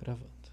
Gravando.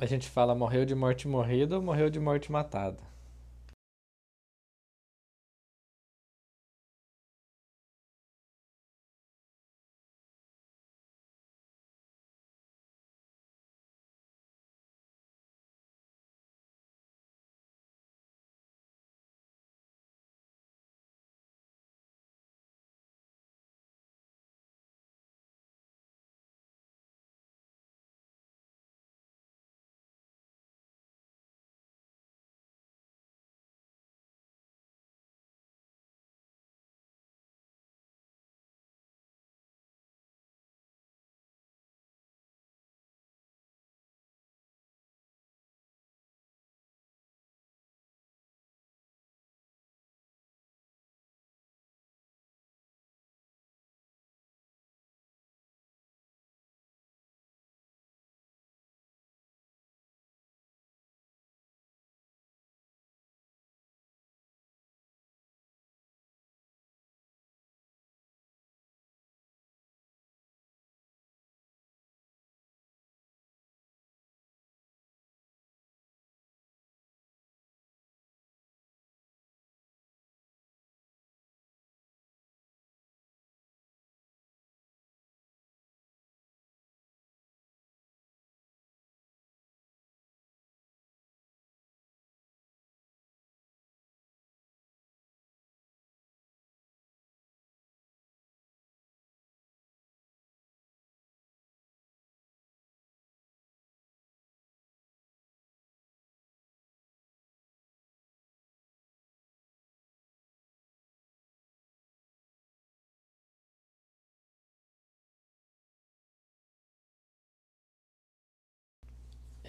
A gente fala morreu de morte morrida ou morreu de morte matada?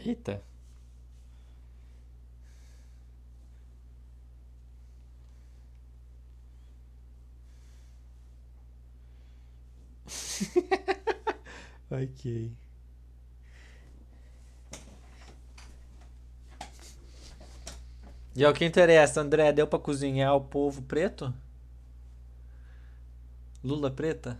Eita. ok. E ao que interessa, André, deu pra cozinhar o povo preto? Lula preta?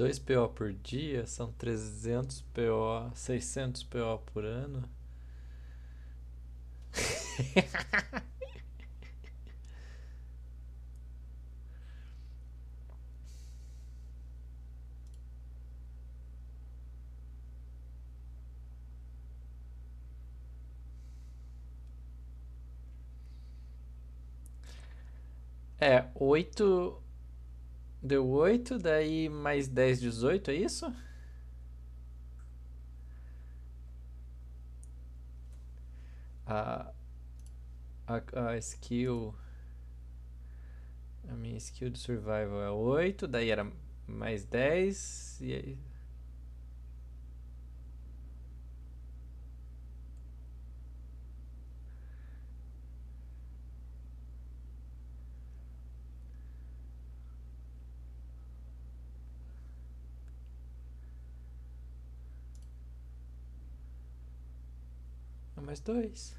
Dois PO por dia são 300 PO, 600 PO por ano. É, oito Deu 8, daí mais 10, 18, é isso? A, a, a skill. A minha skill de survival é 8, daí era mais 10. E aí, mais dois.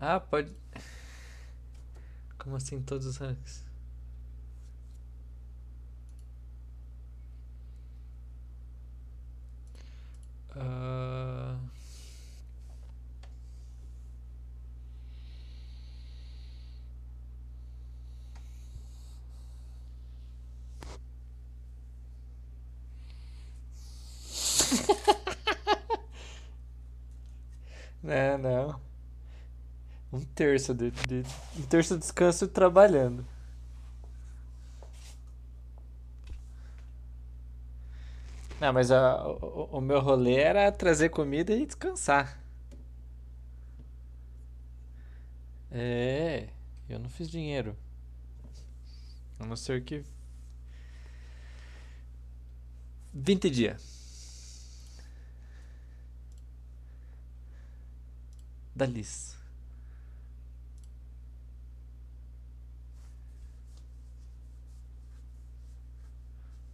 Ah, pode. Como assim todos os ranks? Ah, Não, não. Um terço de, de- um terço de descanso trabalhando. Não, mas a- o, o meu rolê era trazer comida e descansar. É, eu não fiz dinheiro. A não ser que 20 dias. Da Liz.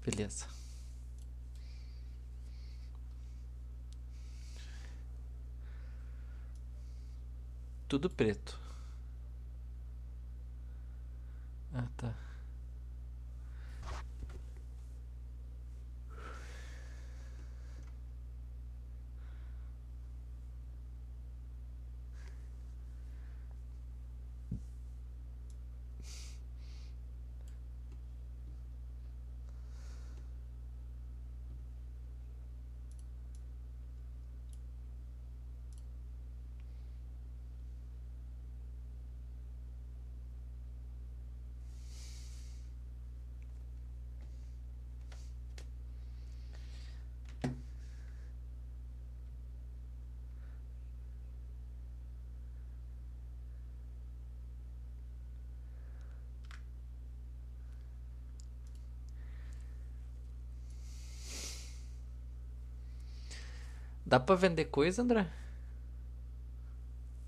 Beleza. Tudo preto. Ah, tá. Dá pra vender coisa, André?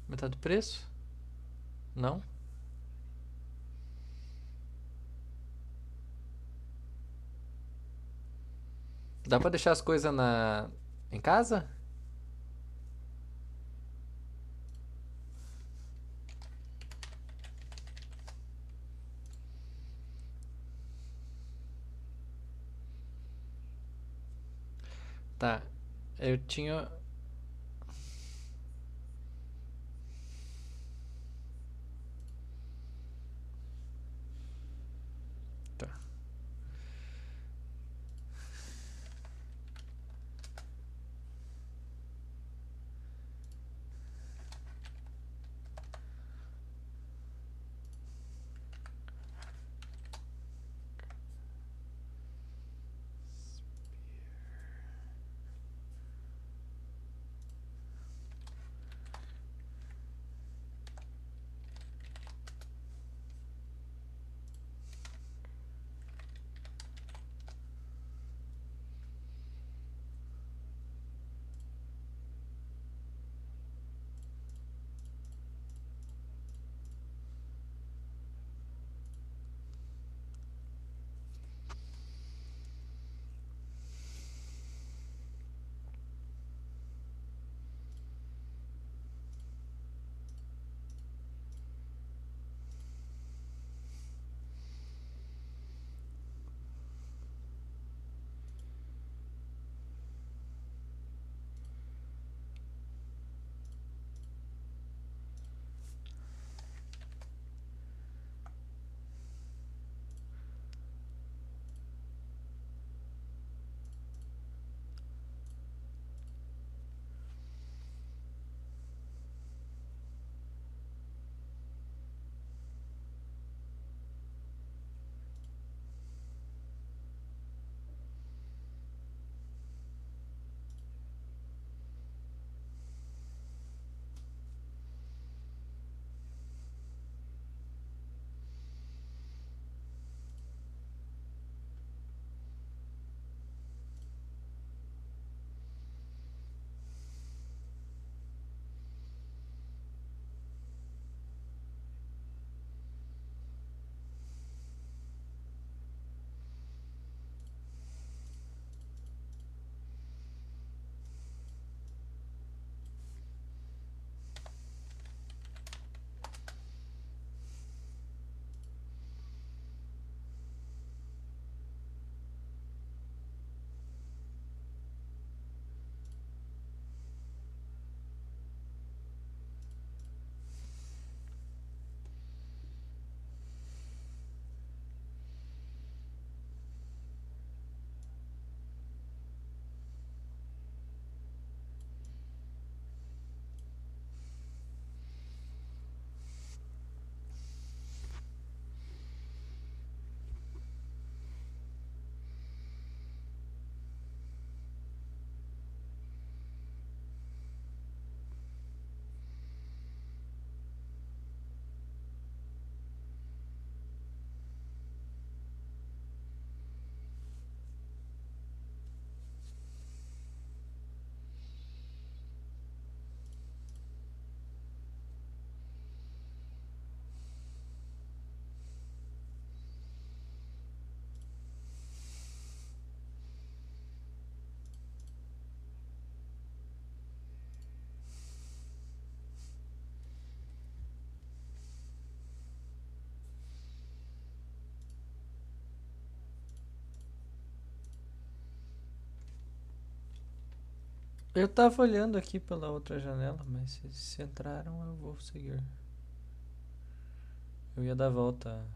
Metade do preço? Não? Dá pra deixar as coisas na em casa? Tá. Eu tinha Eu tava olhando aqui pela outra janela, mas se, entraram eu vou seguir. Eu ia dar volta.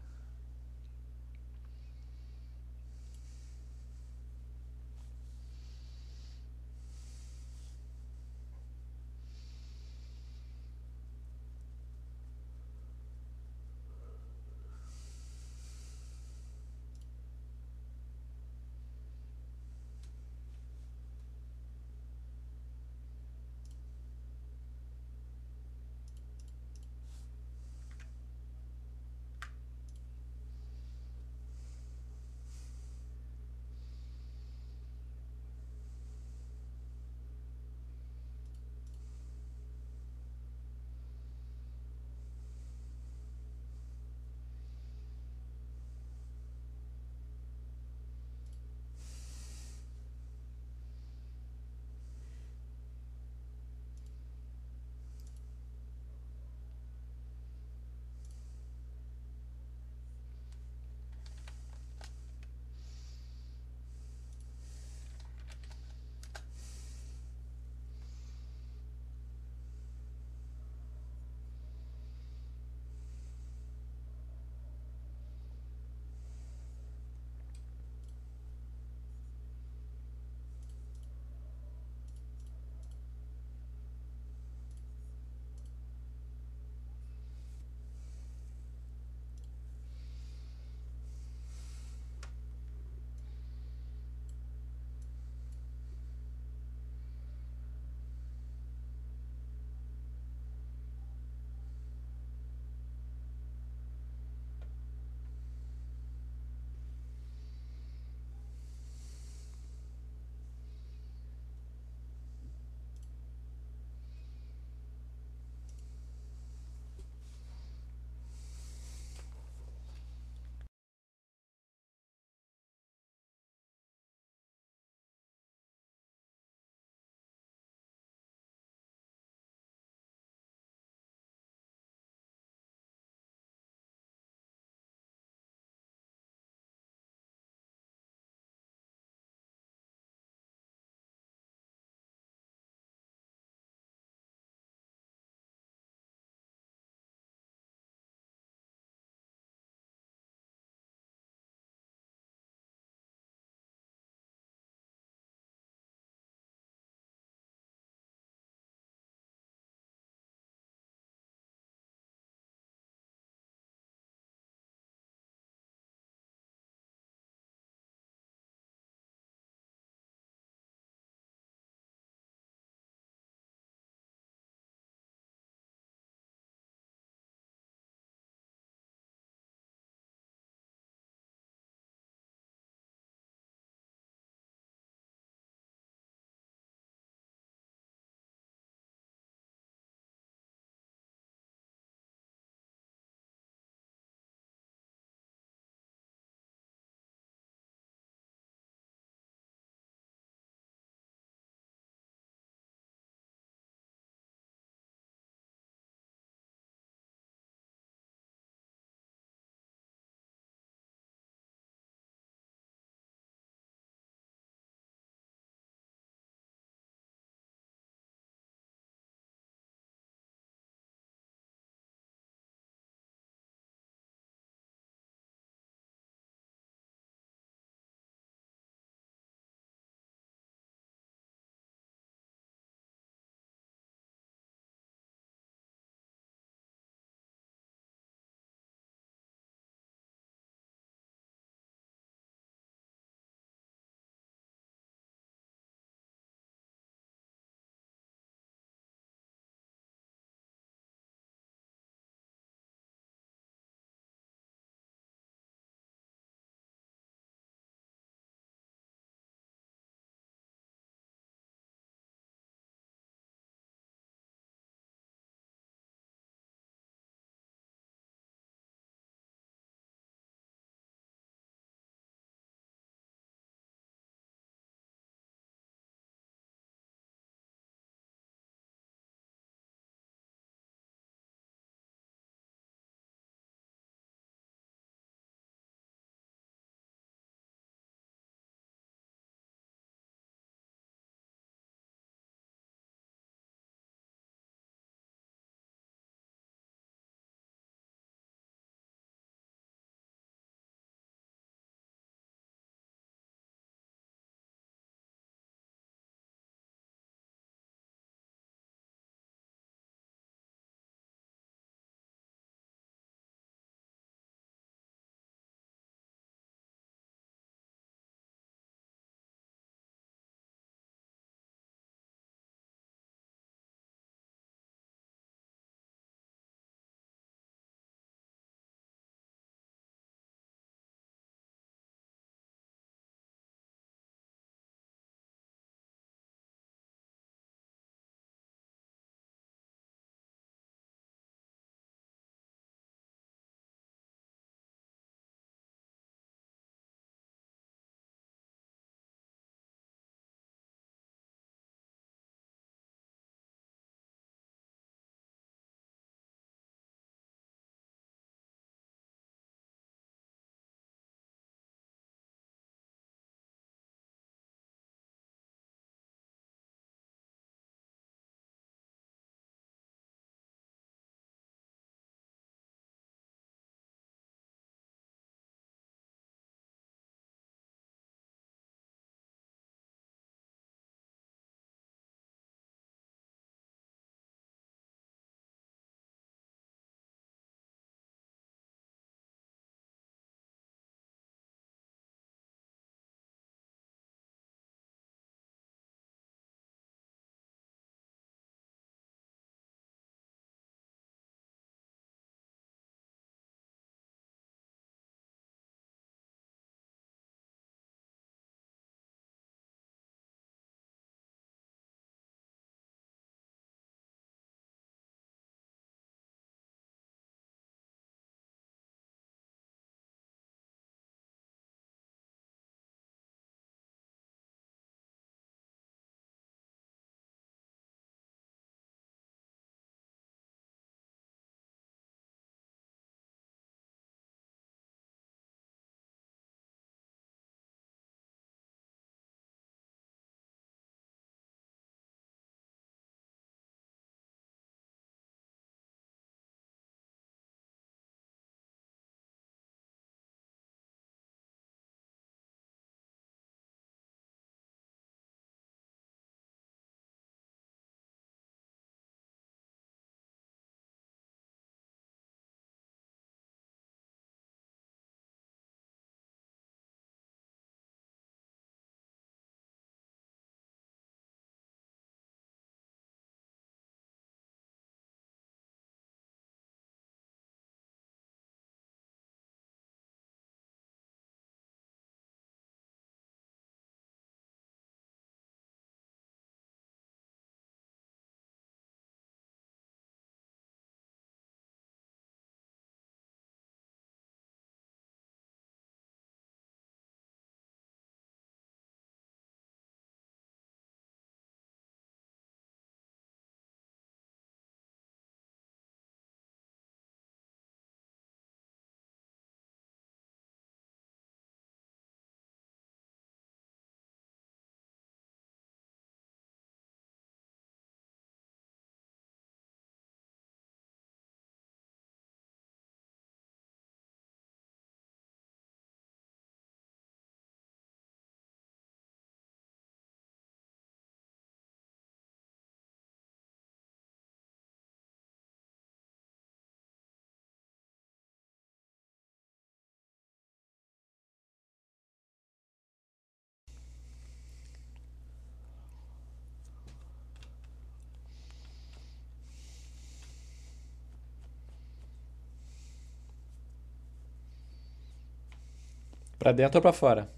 Pra dentro ou pra fora?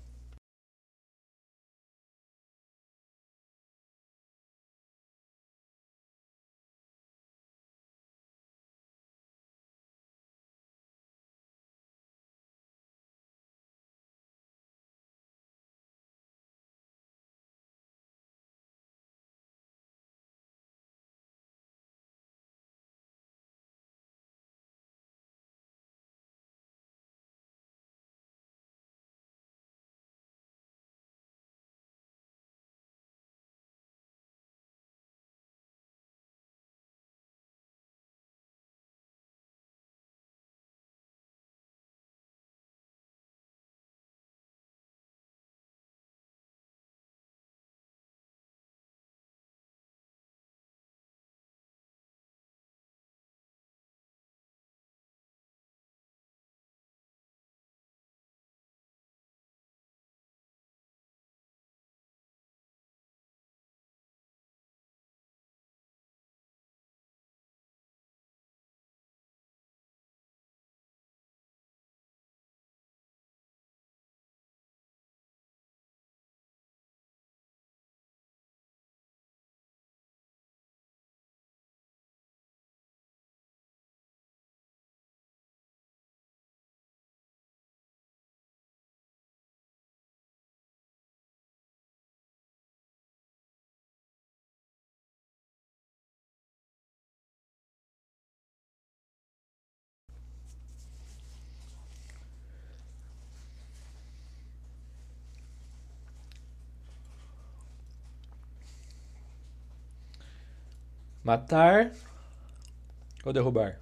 Matar ou derrubar?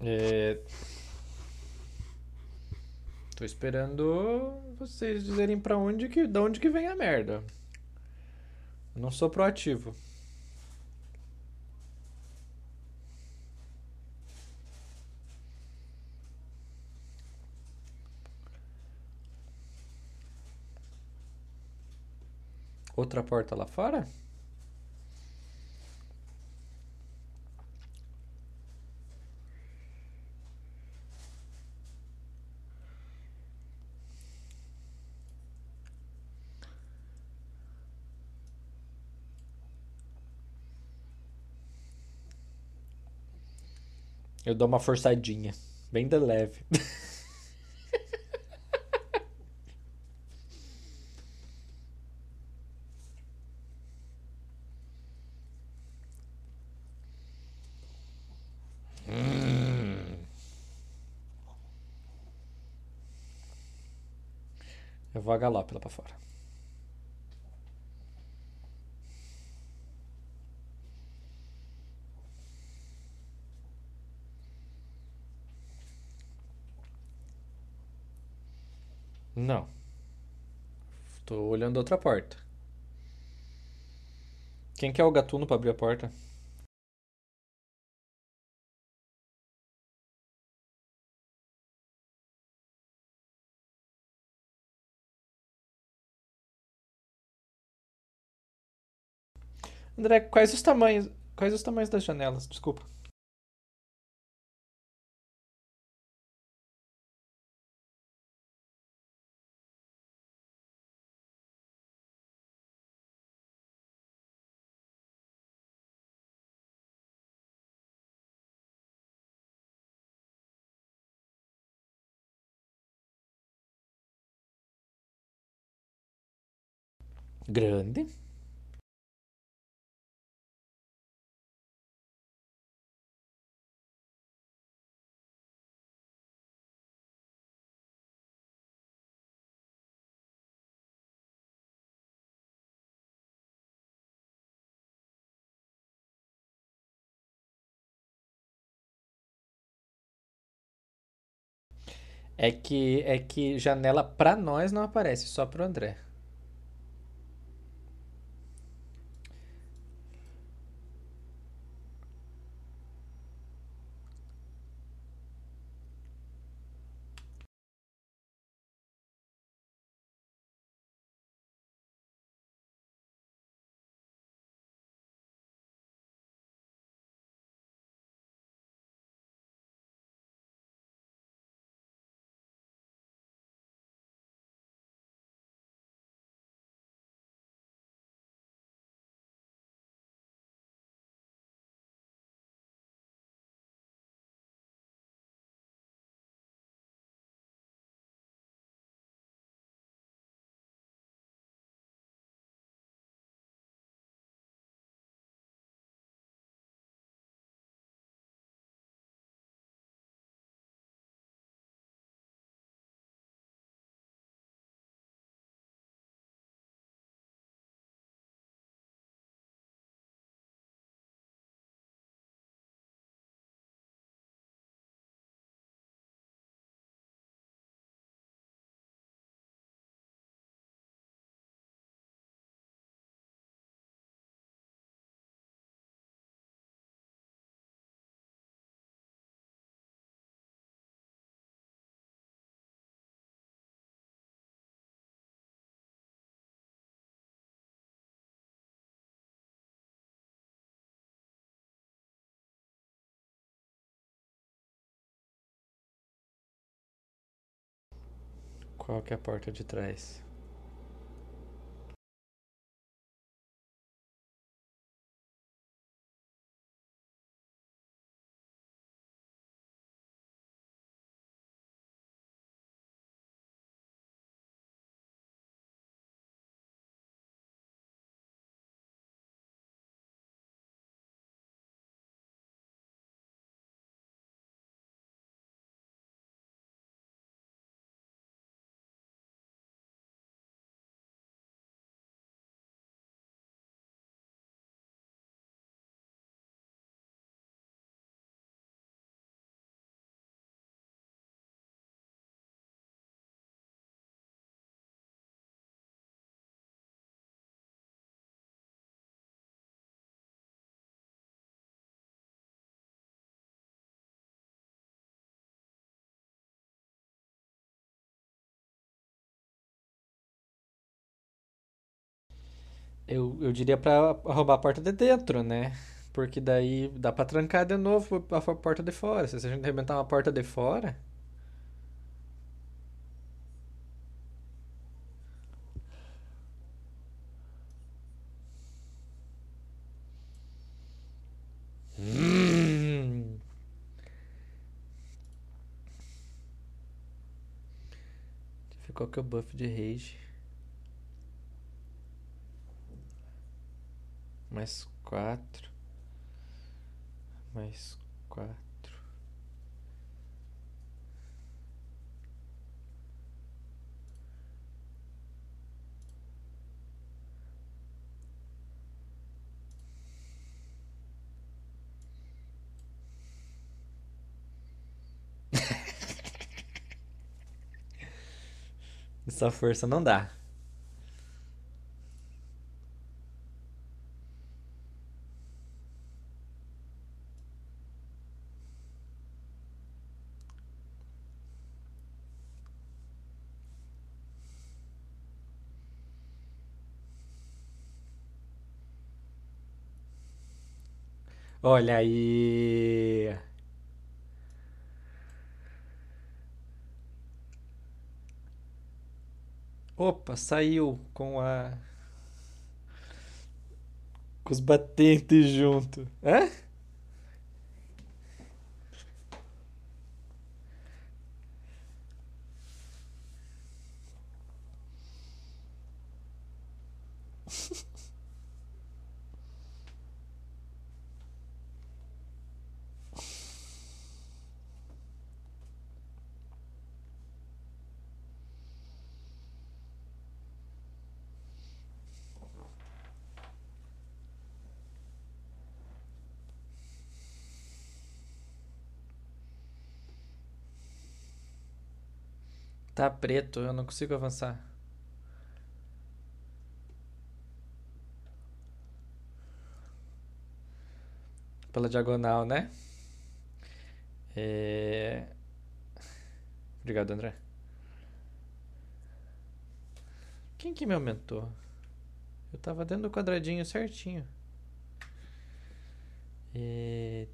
É... Tô esperando vocês dizerem pra onde que, da onde que vem a merda. Não sou proativo. Outra porta lá fora? Eu dou uma forçadinha. Bem de leve. Eu vou a galope lá pra fora. Não. Tô olhando outra porta. Quem quer o gatuno pra abrir a porta? André, quais os tamanhos, quais os tamanhos das janelas? Desculpa. Grande. É que é que janela pra nós não aparece, só pro André. Qual que é a porta de trás? Eu, eu diria pra roubar a porta de dentro, né? Porque daí dá pra trancar de novo a porta de fora. Se a gente arrebentar uma porta de fora. Hum. Qual que é o buff de rage. mais quatro, mais quatro. Essa força não dá. Olha aí. Opa, saiu com a com os batentes junto. Hã? Tá preto, eu não consigo avançar. Pela diagonal, né? É... Obrigado, André. Quem que me aumentou? Eu tava dentro do quadradinho certinho. E...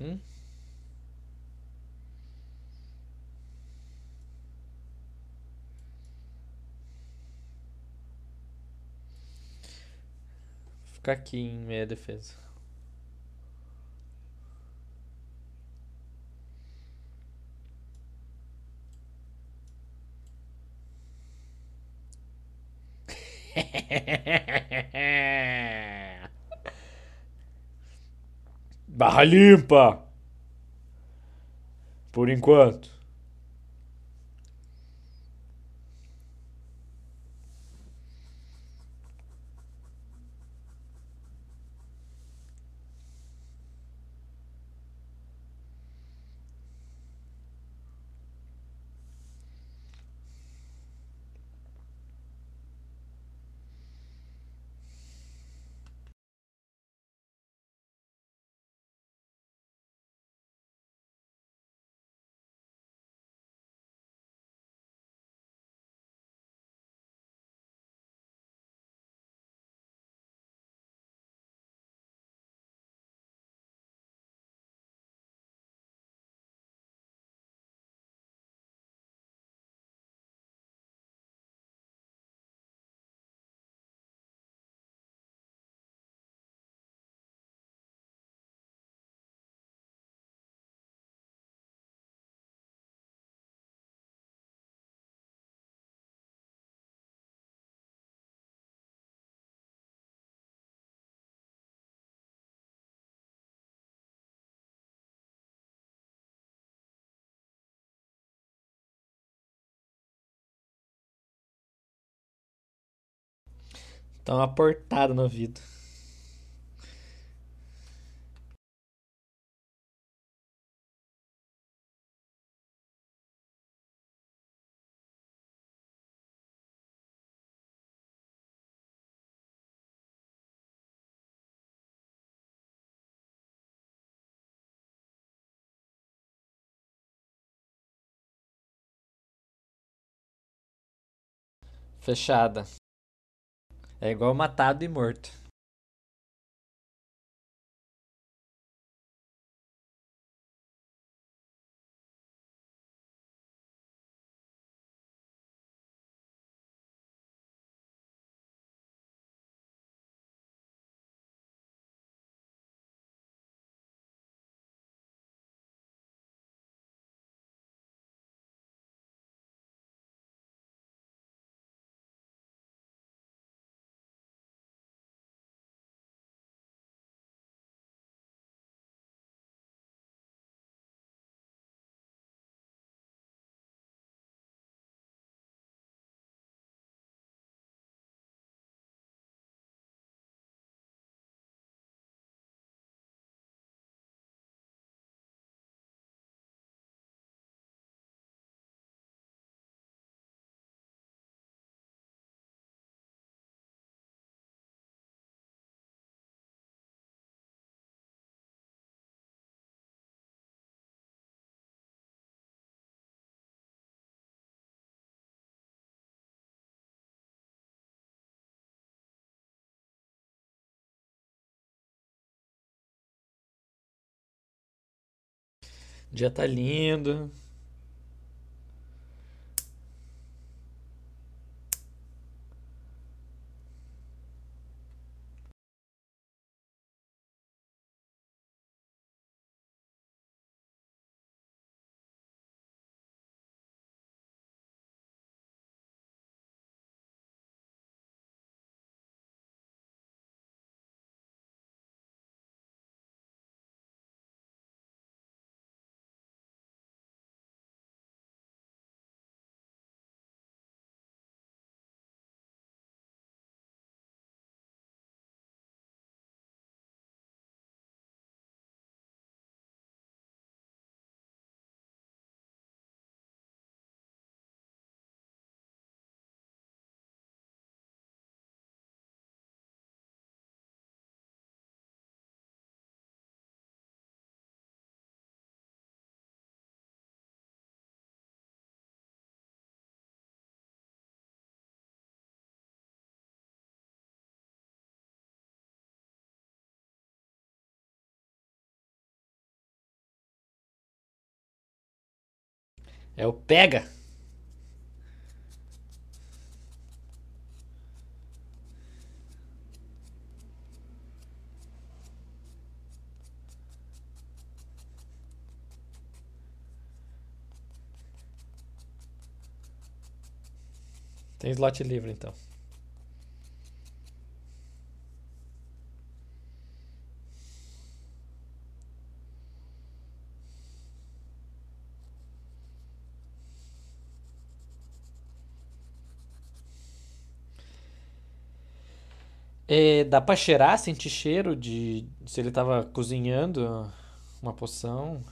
Uhum. Ficar aqui em meia defesa. Barra limpa! Por enquanto. Dá uma portada no ouvido. Fechada. É igual matado e morto. O dia tá lindo. É o pega. Tem slot livre então. É, dá pra cheirar, sentir cheiro de se ele tava cozinhando uma poção.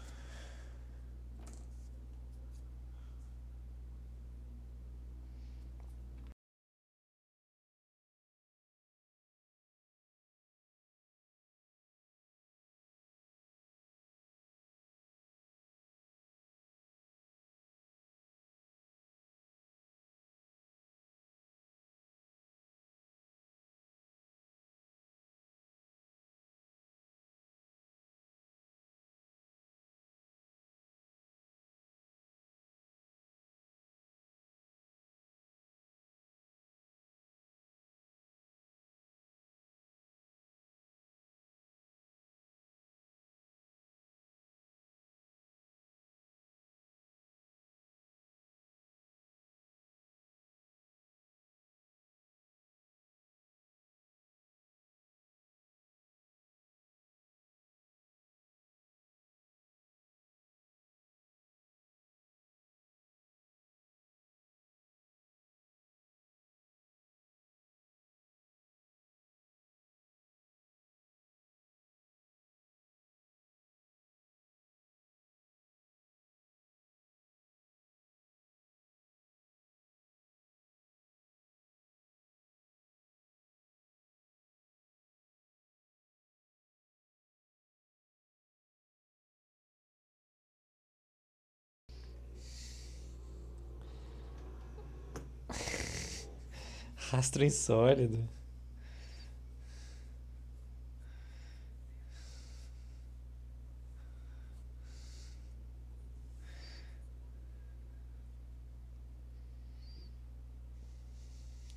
Rastro insólido.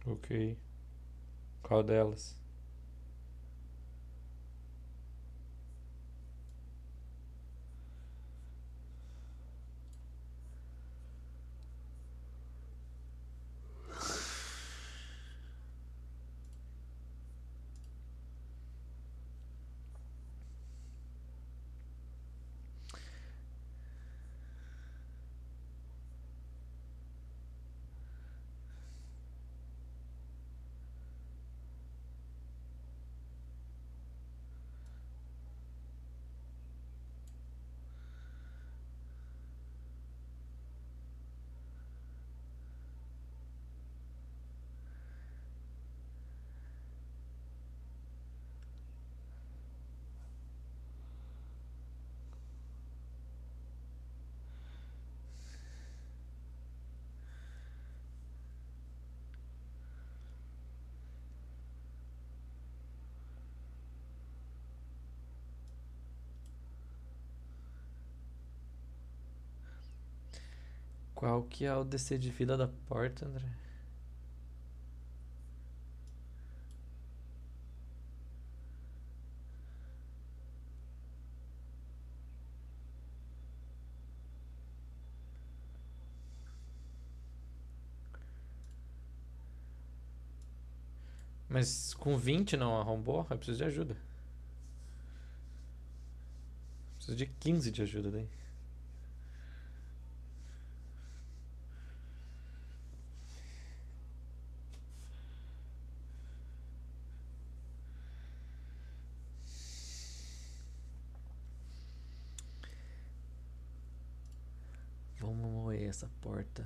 Ok. Qual delas? Qual que é o DC de vida da porta, André? Mas com 20 não arrombou? Eu preciso de ajuda. Preciso de 15 de ajuda daí. Vamos moer essa porta.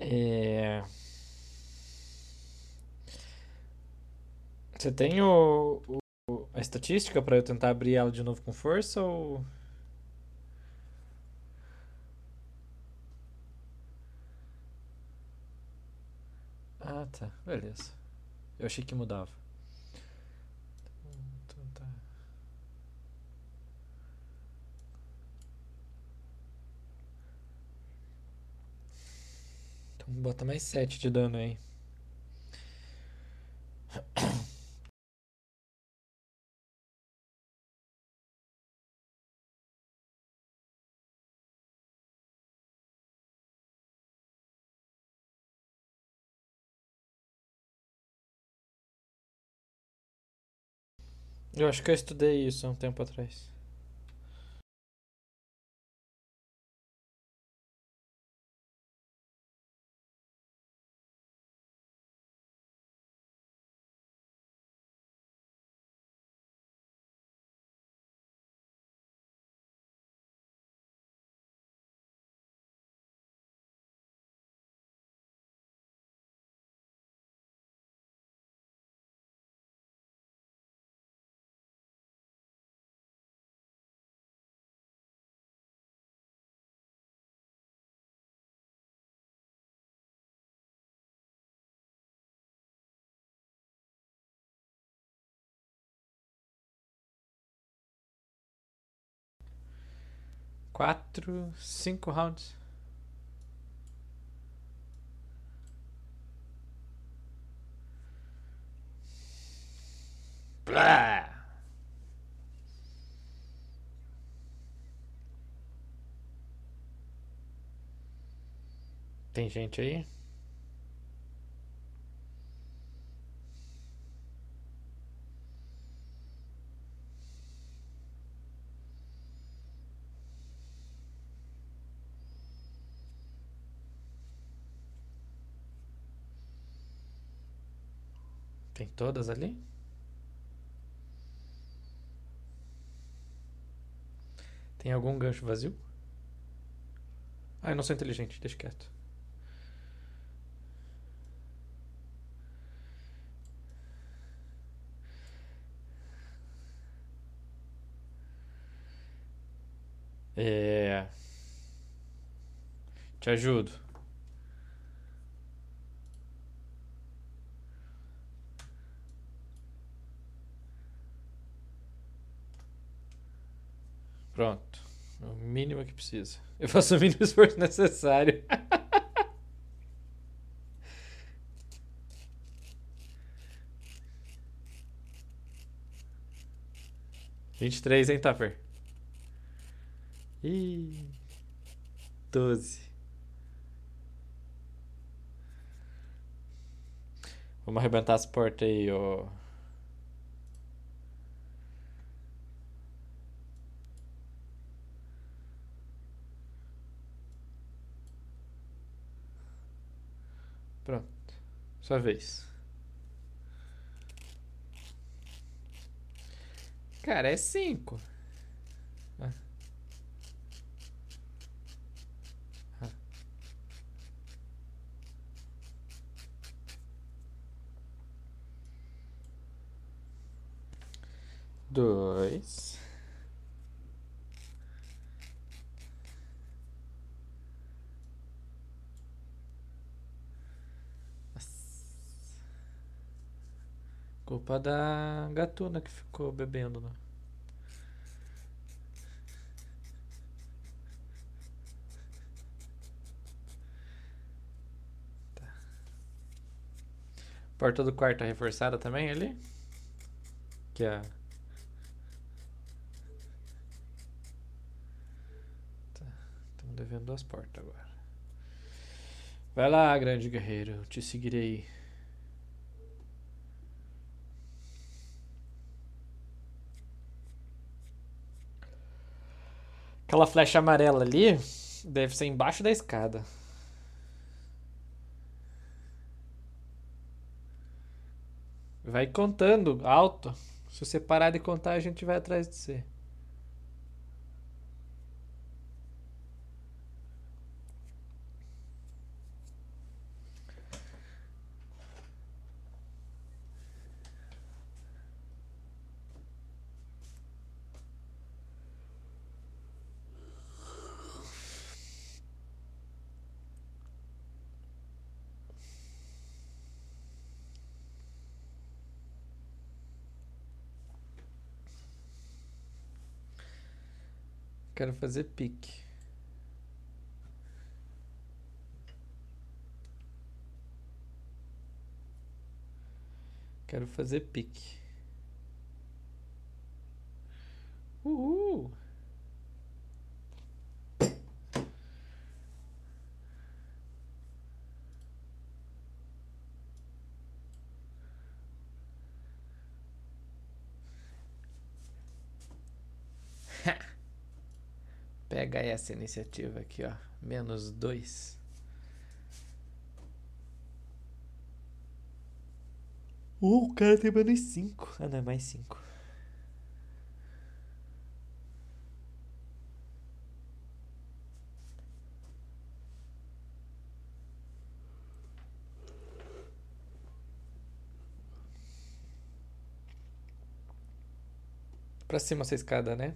É... Você tem o, o- a estatística pra eu tentar abrir ela de novo com força ou... Ah, tá. Beleza. Eu achei que mudava. Então tá. Então bota mais 7 de dano aí. Eu acho que eu estudei isso há um tempo atrás. Quatro, cinco rounds. Blá! Tem gente aí? Todas ali? Tem algum gancho vazio? Ah, eu não sou inteligente, deixa quieto. É. Te ajudo. Pronto. É o mínimo que precisa. Eu faço o mínimo esforço necessário. Vinte e três, hein, Tupper? Ih. 12. Vamos arrebentar as portas aí, ó. Pronto. Sua vez. Cara, é 5. Ah. Dois. Culpa da gatuna que ficou bebendo, né? Tá. Porta do quarto reforçada também ali? Que é. Tá. Estamos devendo duas portas agora. Vai lá, grande guerreiro. Te seguirei. Aquela flecha amarela ali deve ser embaixo da escada. Vai contando alto. Se você parar de contar, a gente vai atrás de você. Quero fazer pique. Quero fazer pique. Uhul! Pega essa iniciativa aqui, ó. Menos dois. Uh, o cara tem menos cinco. Ah, não, é mais cinco. Pra cima essa escada, né?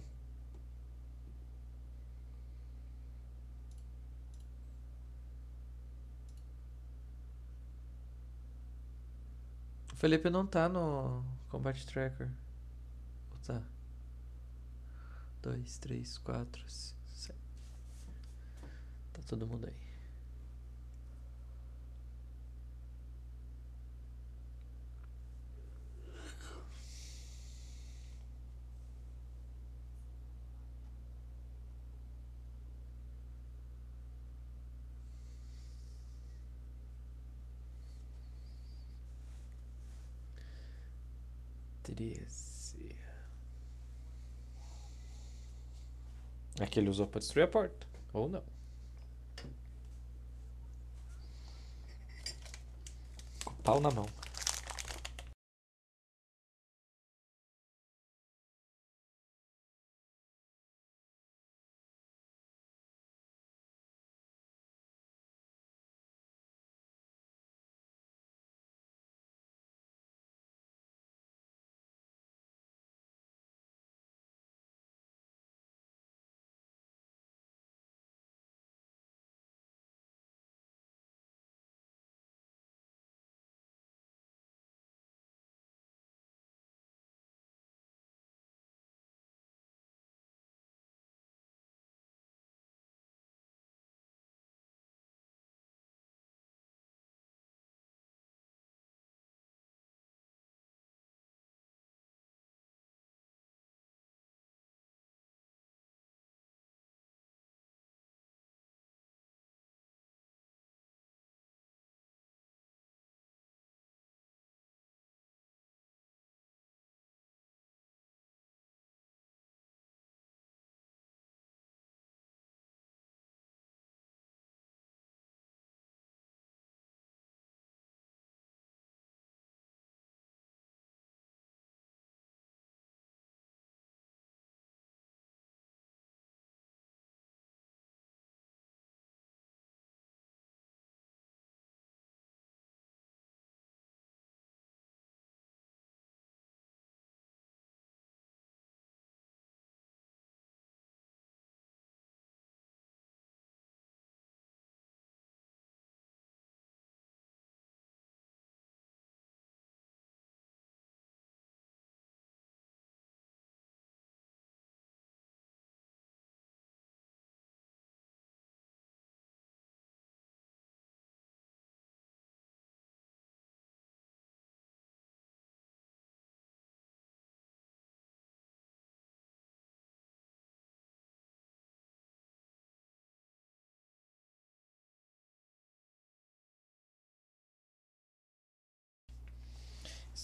Felipe não tá no Combat Tracker. Ou tá? 2, 3, 4, 5, 7. Tá todo mundo aí. Treze. É que ele usou pra destruir a porta. Ou não. Com pau na mão.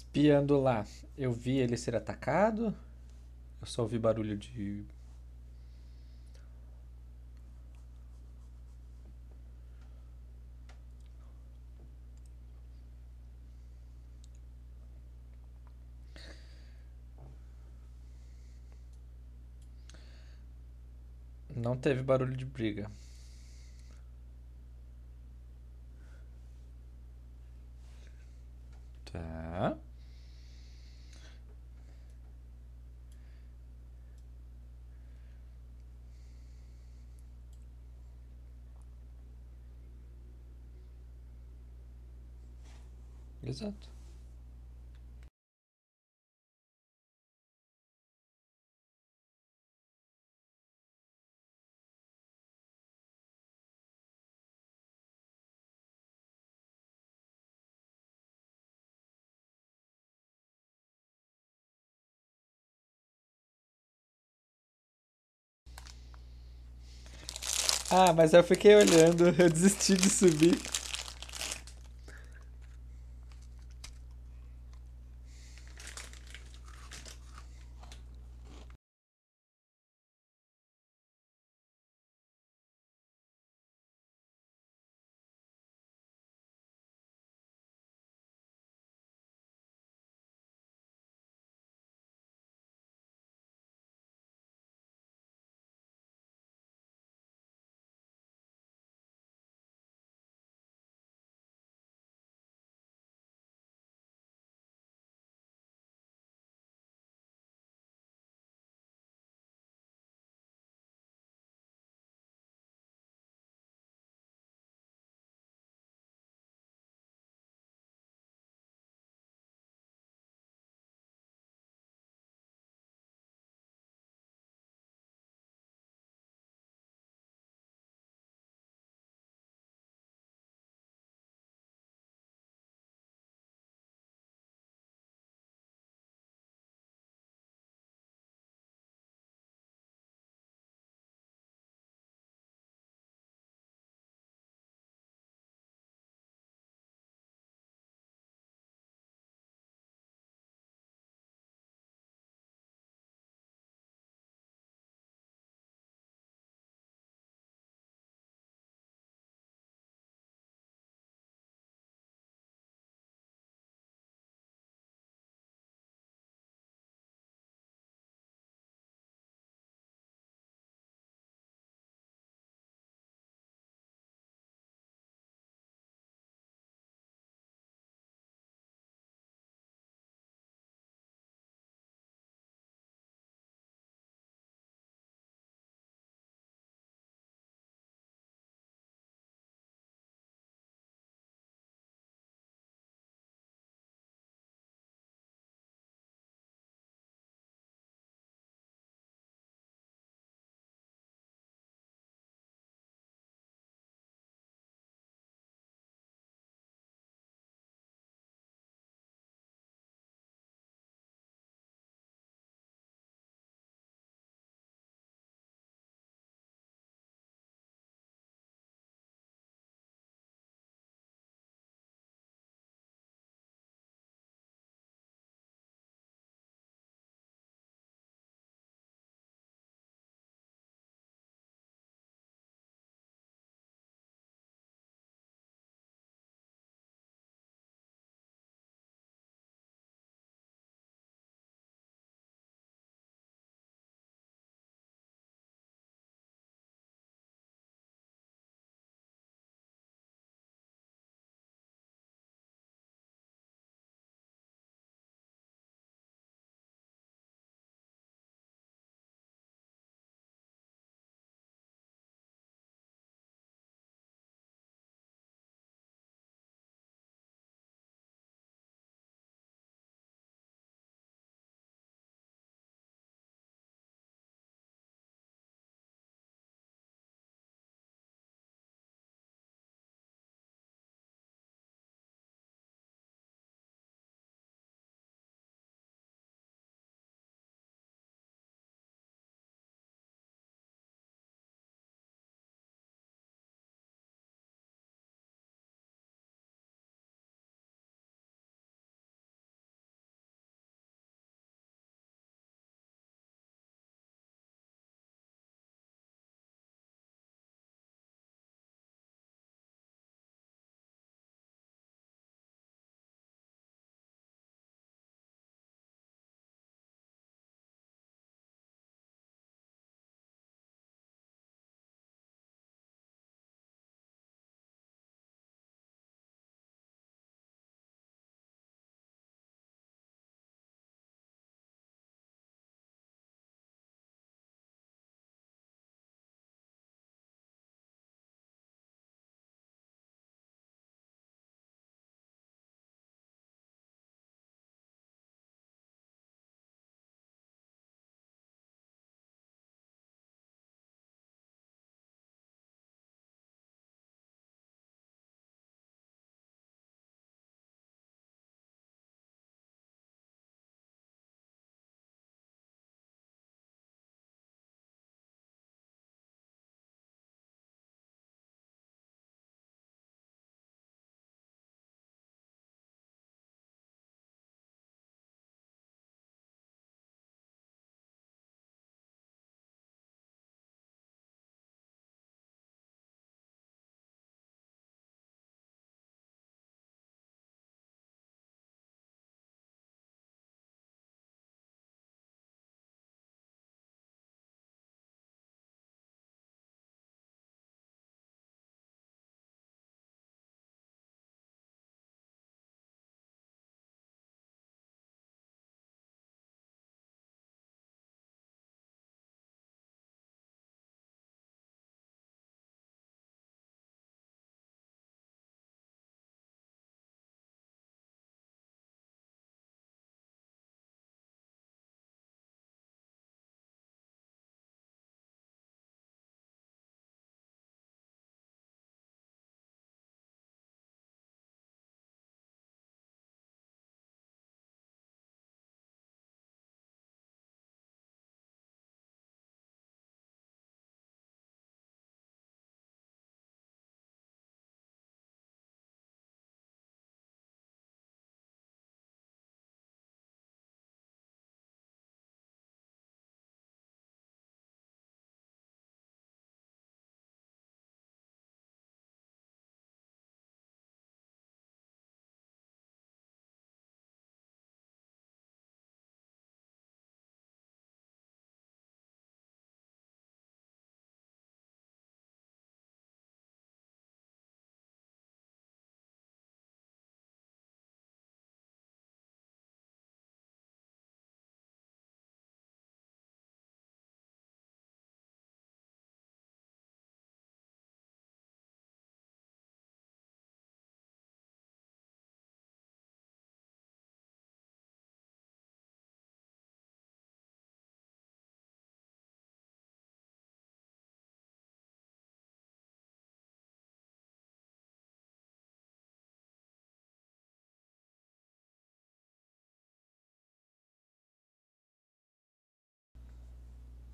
Espiando lá, eu vi ele ser atacado? Eu só ouvi barulho de. Não teve barulho de briga. Tá. Exato. Ah, mas eu fiquei olhando, eu desisti de subir.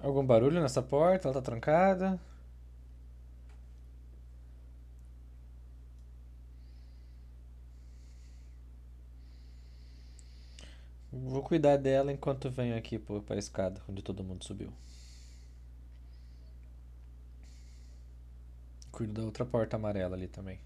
Algum barulho nessa porta? Ela tá trancada? Vou cuidar dela enquanto venho aqui pro- pra escada, onde todo mundo subiu. Cuido da outra porta amarela ali também.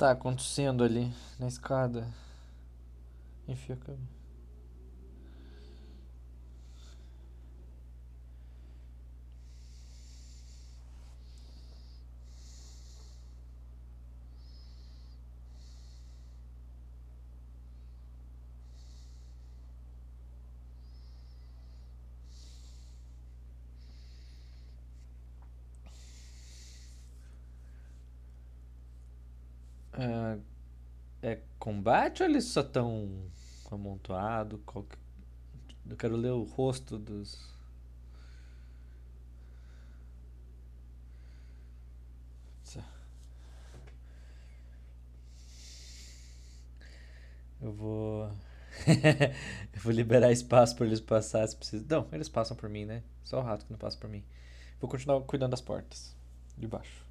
Tá acontecendo ali na escada? Enfia a câmera. Ah, é combate ou eles só estão amontoados? Que- Eu quero ler o rosto dos. Eu vou. Eu vou liberar espaço para eles passarem se precisa. Não, eles passam por mim, né? Só o rato que não passa por mim. Vou continuar cuidando das portas. De baixo.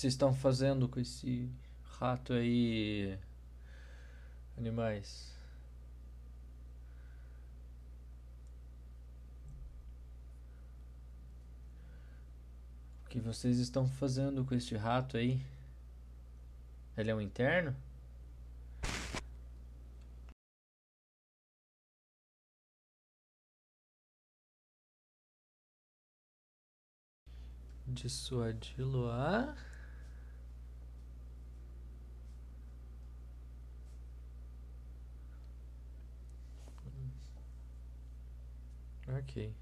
Vocês estão fazendo com esse rato aí, animais? O que vocês estão fazendo com este rato aí? Ele é um interno? Dissuadi-lo a. Ok.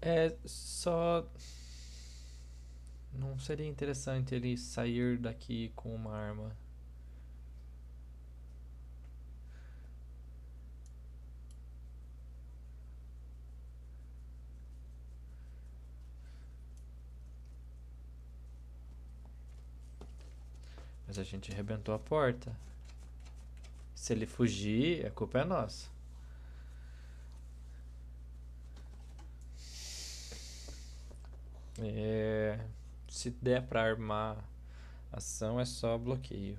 É só. Não seria interessante ele sair daqui com uma arma. Mas a gente arrebentou a porta. Se ele fugir, a culpa é nossa. É, se der pra armar ação, é só bloqueio.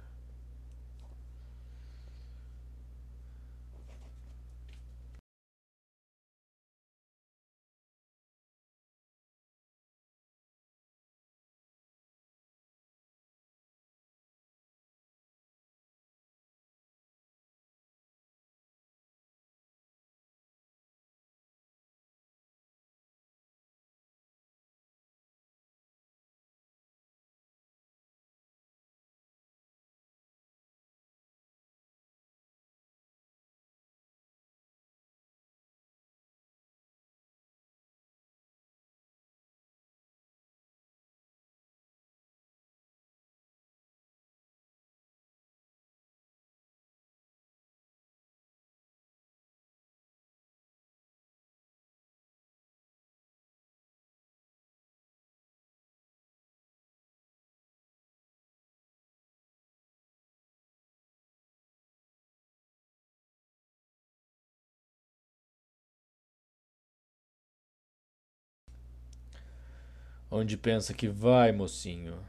Onde pensa que vai, mocinho?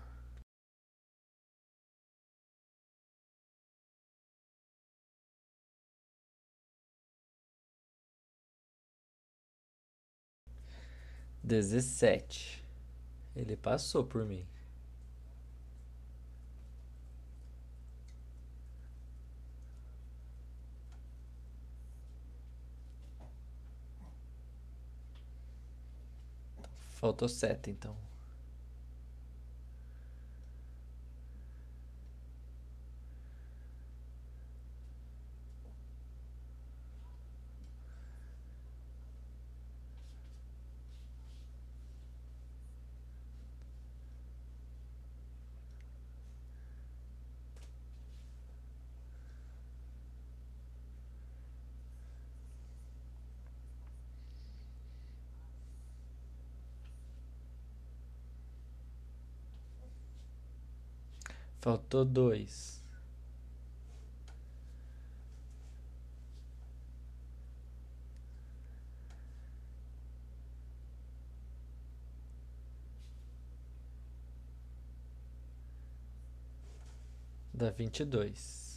Dezessete. Ele passou por mim. Faltou sete, então. Faltou dois. Dá vinte e dois.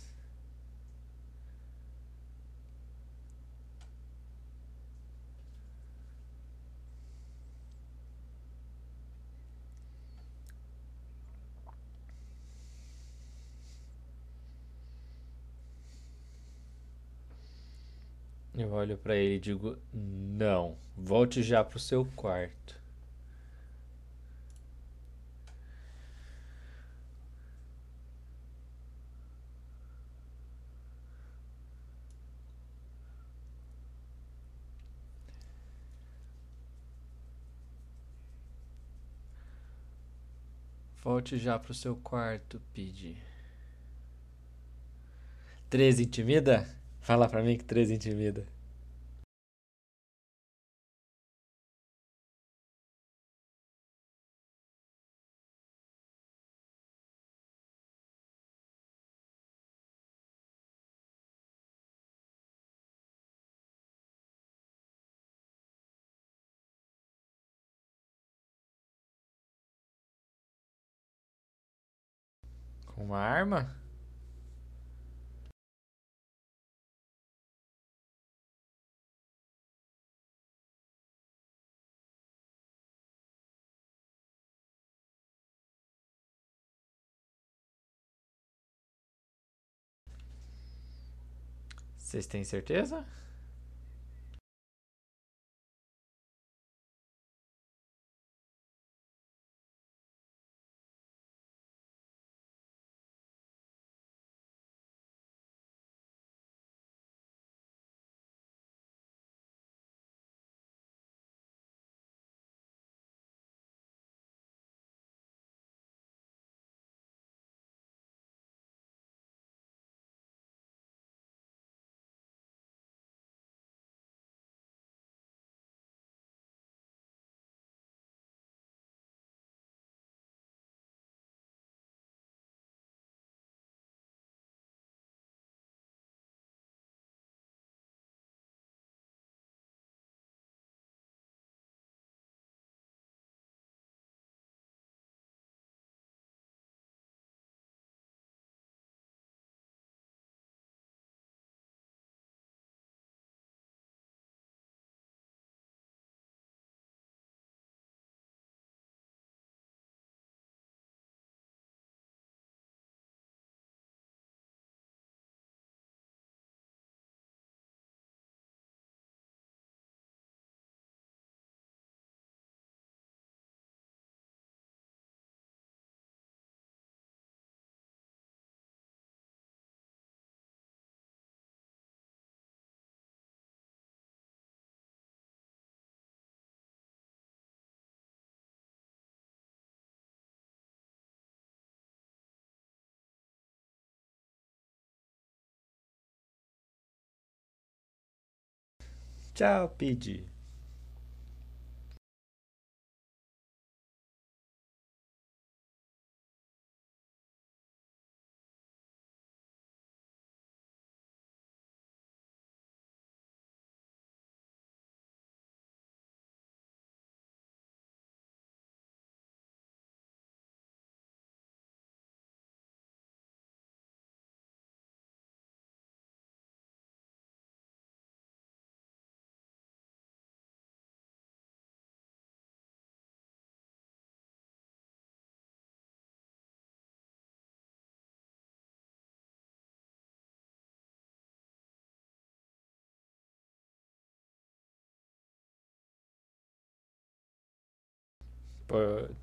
Eu olho pra ele e digo: Não, volte já pro seu quarto. Volte já pro seu quarto, Pidge. 13 intimida? Fala pra mim que 13 intimida. Uma arma? Vocês têm certeza? Tchau, Pidge. Pô,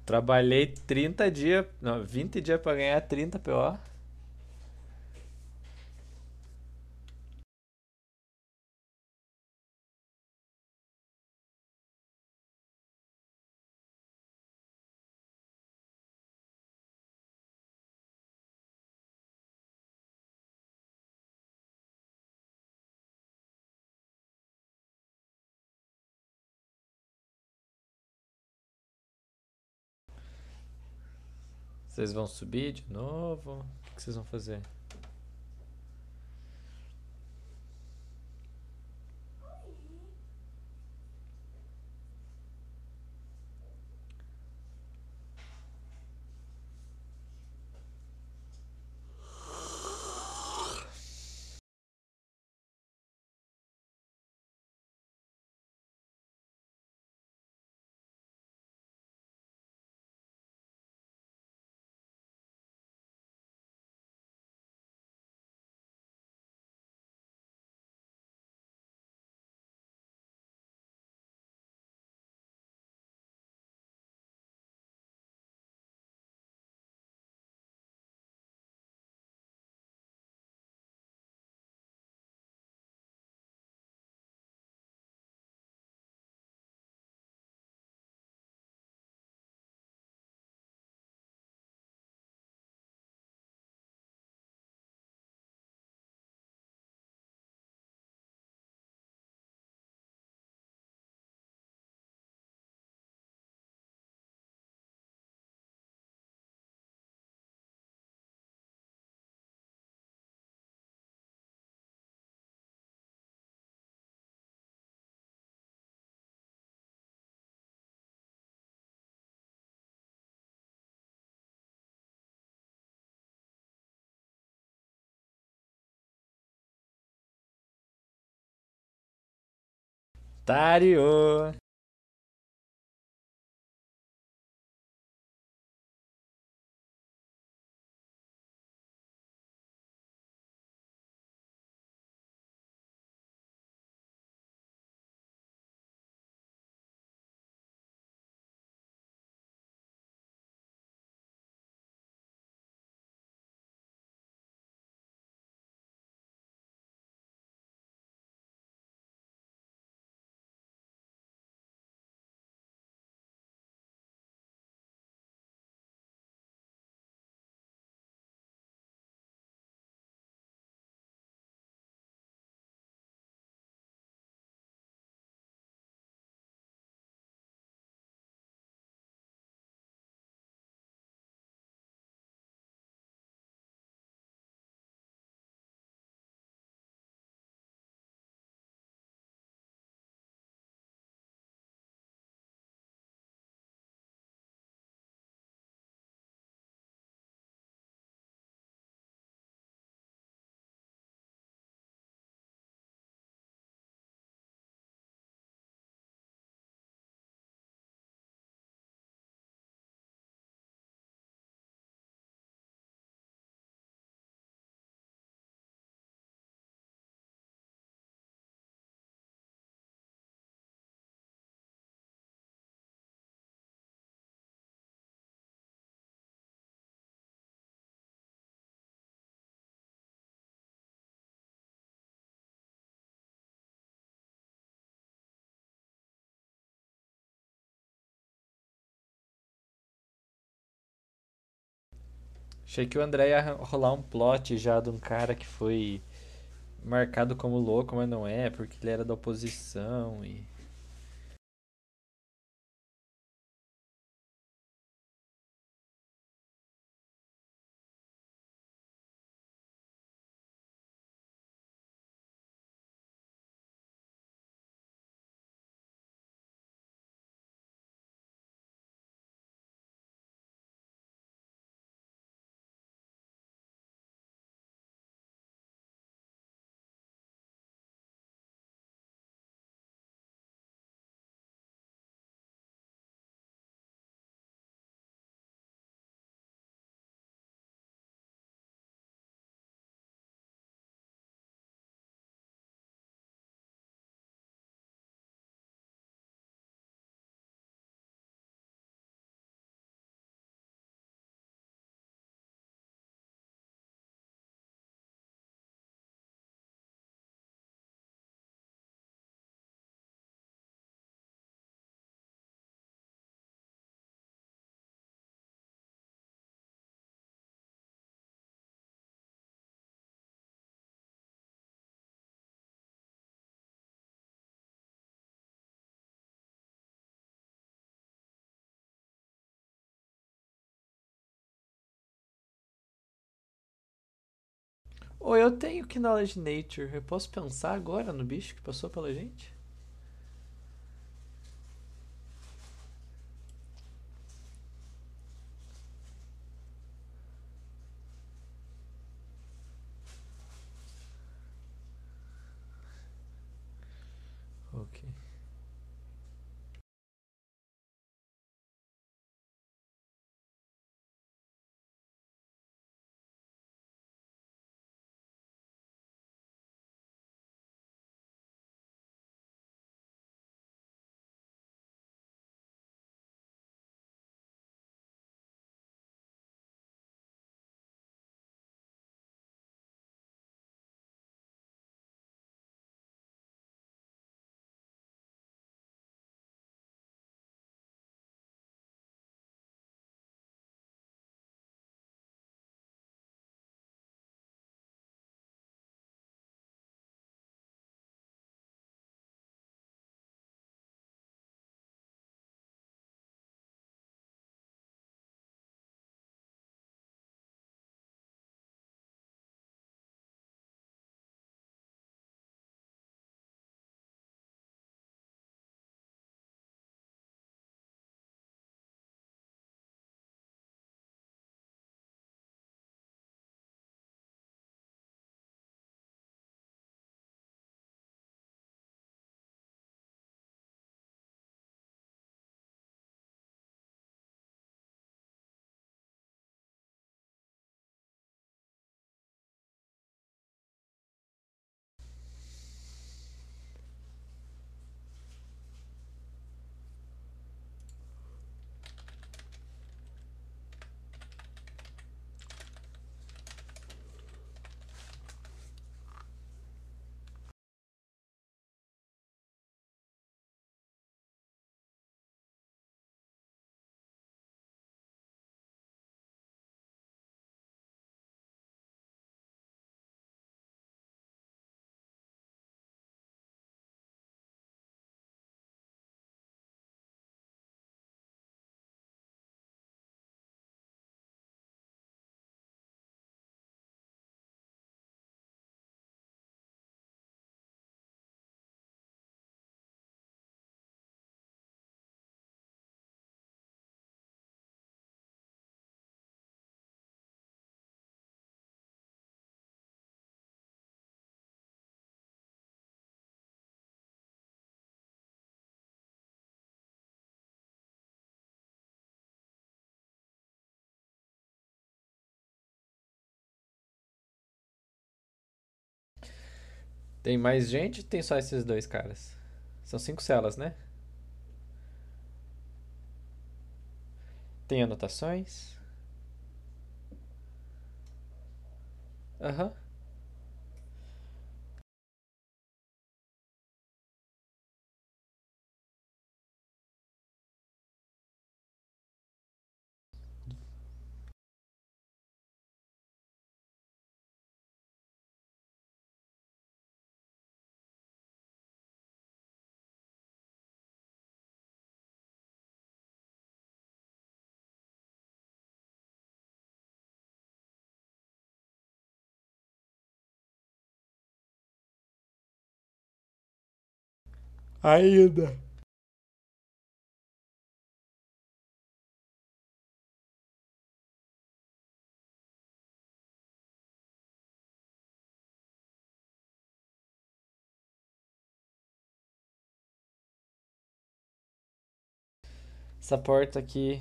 trabalhei 30 dias, não, 20 dias pra ganhar 30 PO. Vocês vão subir de novo? O que vocês vão fazer? Otário! Achei que o André ia rolar um plot já de um cara que foi marcado como louco, mas não é, porque ele era da oposição e. Ou eu tenho Knowledge Nature. Eu posso pensar agora no bicho que passou pela gente? Tem mais gente ou tem só esses dois caras? São cinco celas, né? Tem anotações? Aham. Ainda. Essa porta aqui.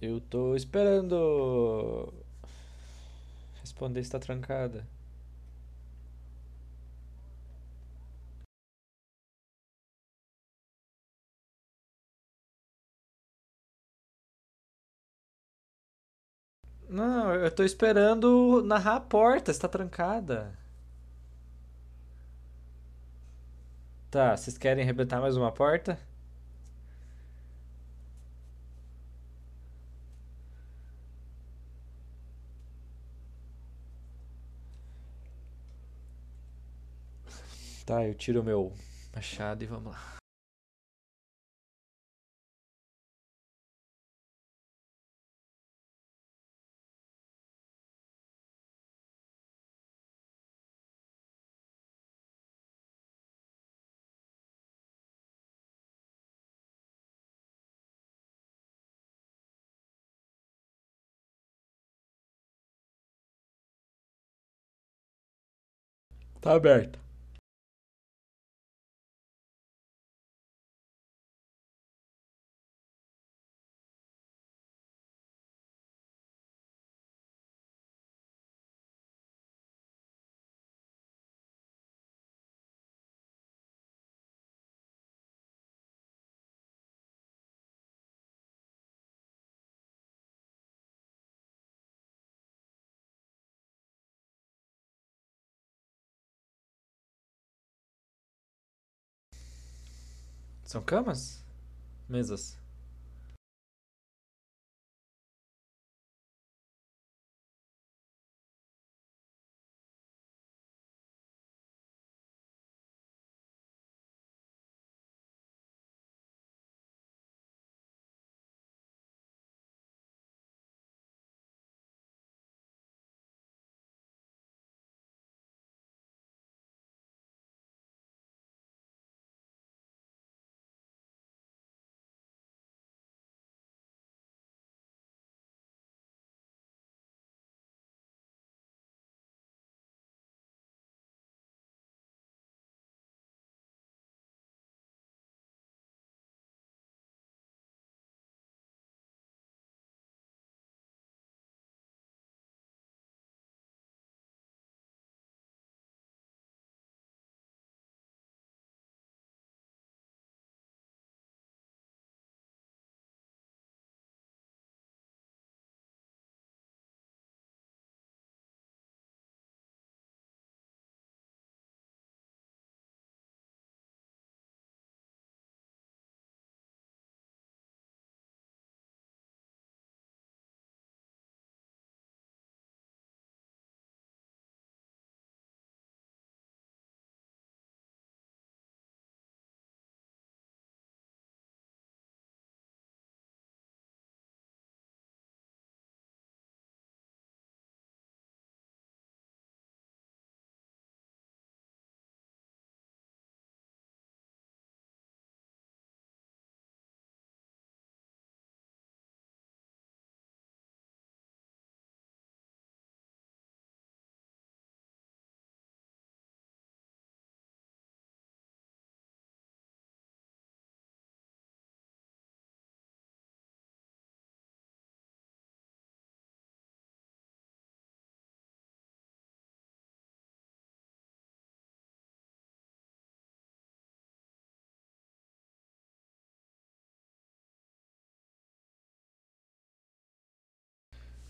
Eu tô esperando. Responder está trancada. Não, eu tô esperando narrar a porta, está trancada. Tá, vocês querem arrebentar mais uma porta? Tá, eu tiro o meu machado e vamos lá. Tá aberta. São camas? Mesas.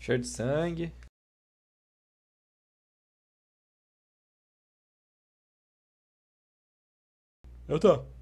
Cheio de sangue. Eu tô.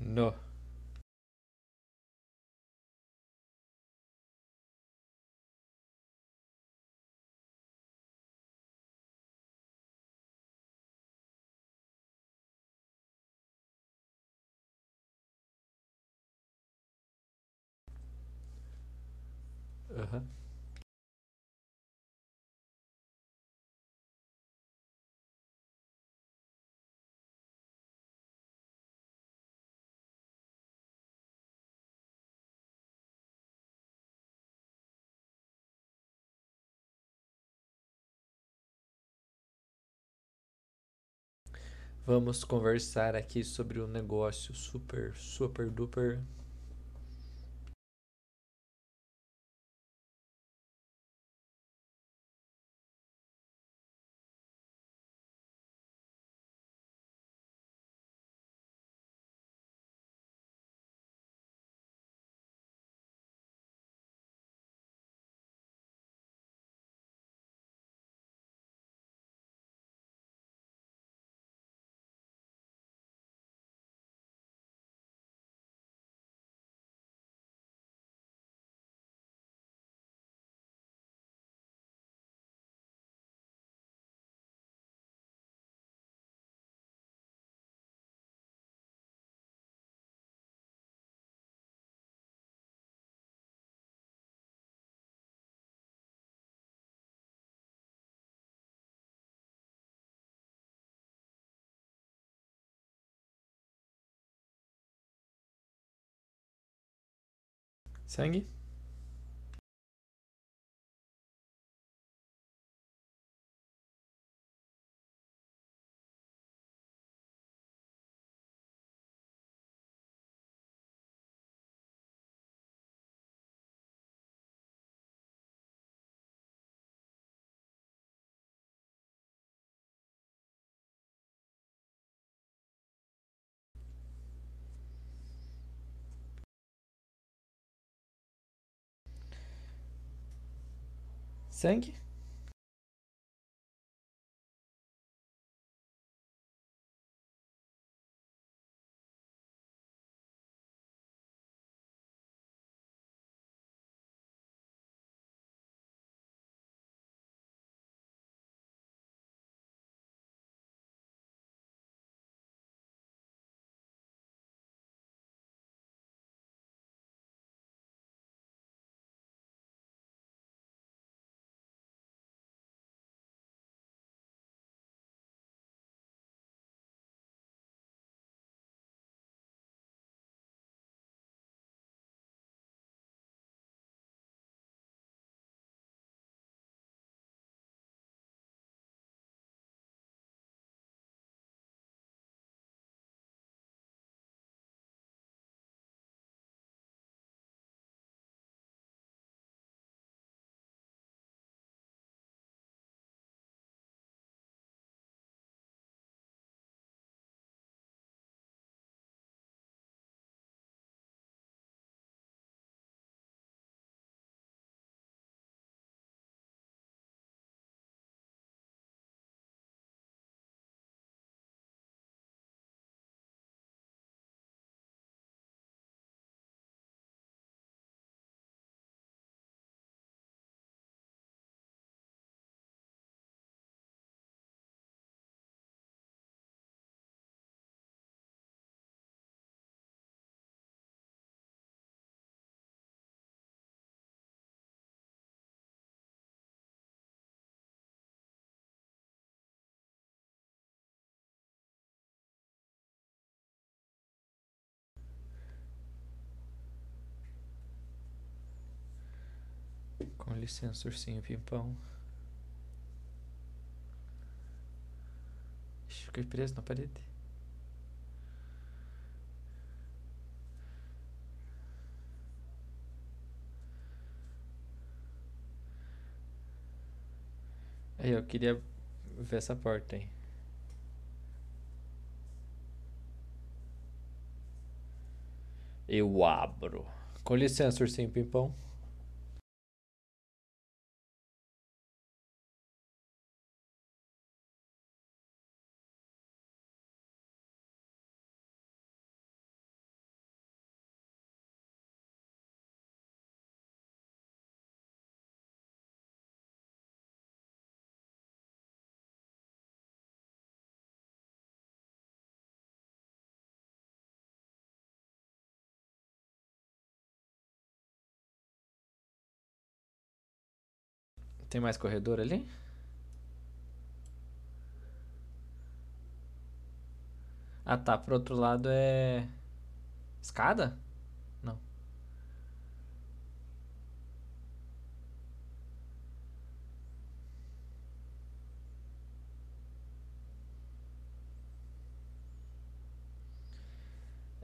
No. Aham. Vamos conversar aqui sobre um negócio super, super duper. Sangue? Sangue? Licença, ursinho pimpão. Fiquei preso na parede. Aí, eu queria ver essa porta aí. Eu abro. Com licença, ursinho pimpão. Tem mais corredor ali? Ah tá, pro outro lado é. Escada? Não.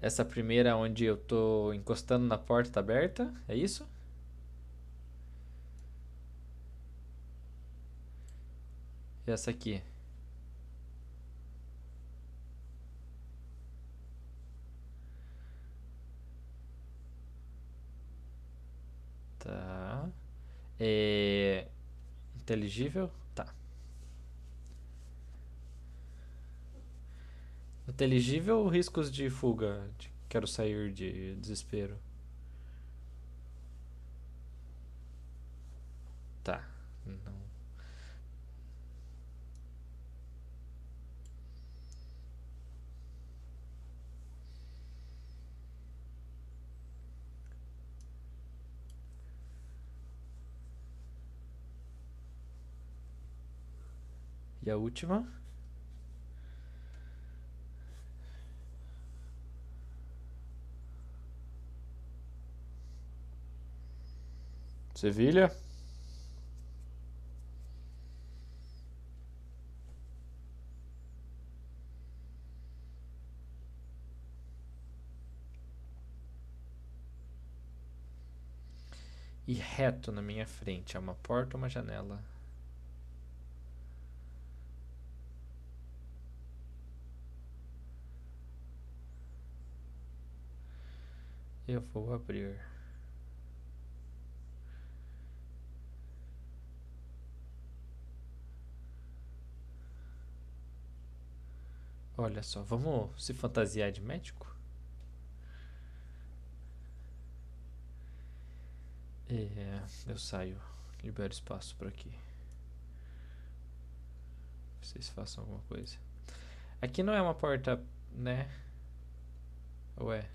Essa primeira onde eu tô encostando na porta tá aberta, é isso? Essa aqui? Tá. É... Inteligível? Tá. Inteligível riscos de fuga? De quero sair de desespero. Tá. Não. E a última? Sevilha? E reto na minha frente é uma porta ou uma janela? Eu vou abrir. Olha só, vamos se fantasiar de médico? É, eu saio, libero espaço por aqui. Vocês façam alguma coisa. Aqui não é uma porta, né? Ou é?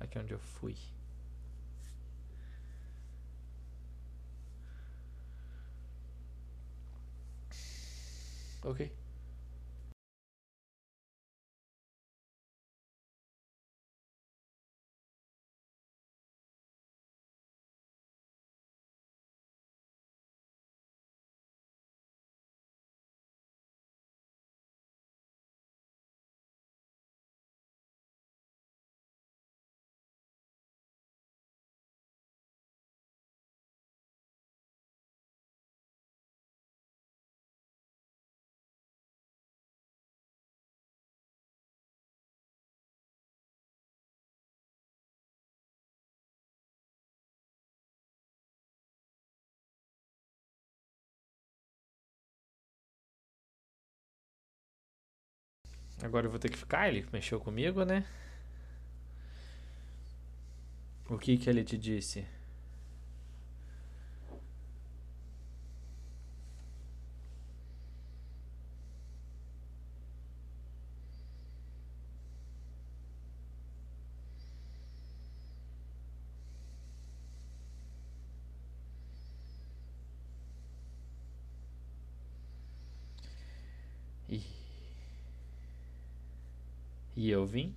Aqui onde eu fui. Ok. Agora eu vou ter que ficar, ele mexeu comigo, né? O que que ele te disse? E, e eu vim?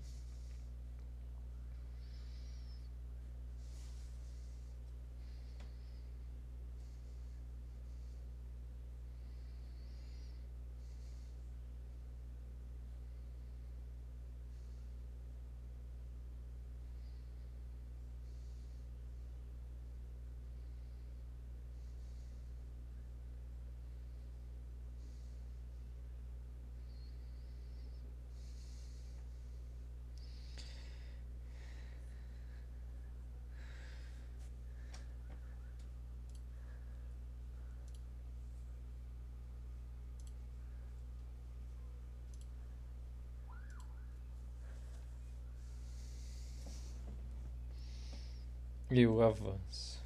E o avanço.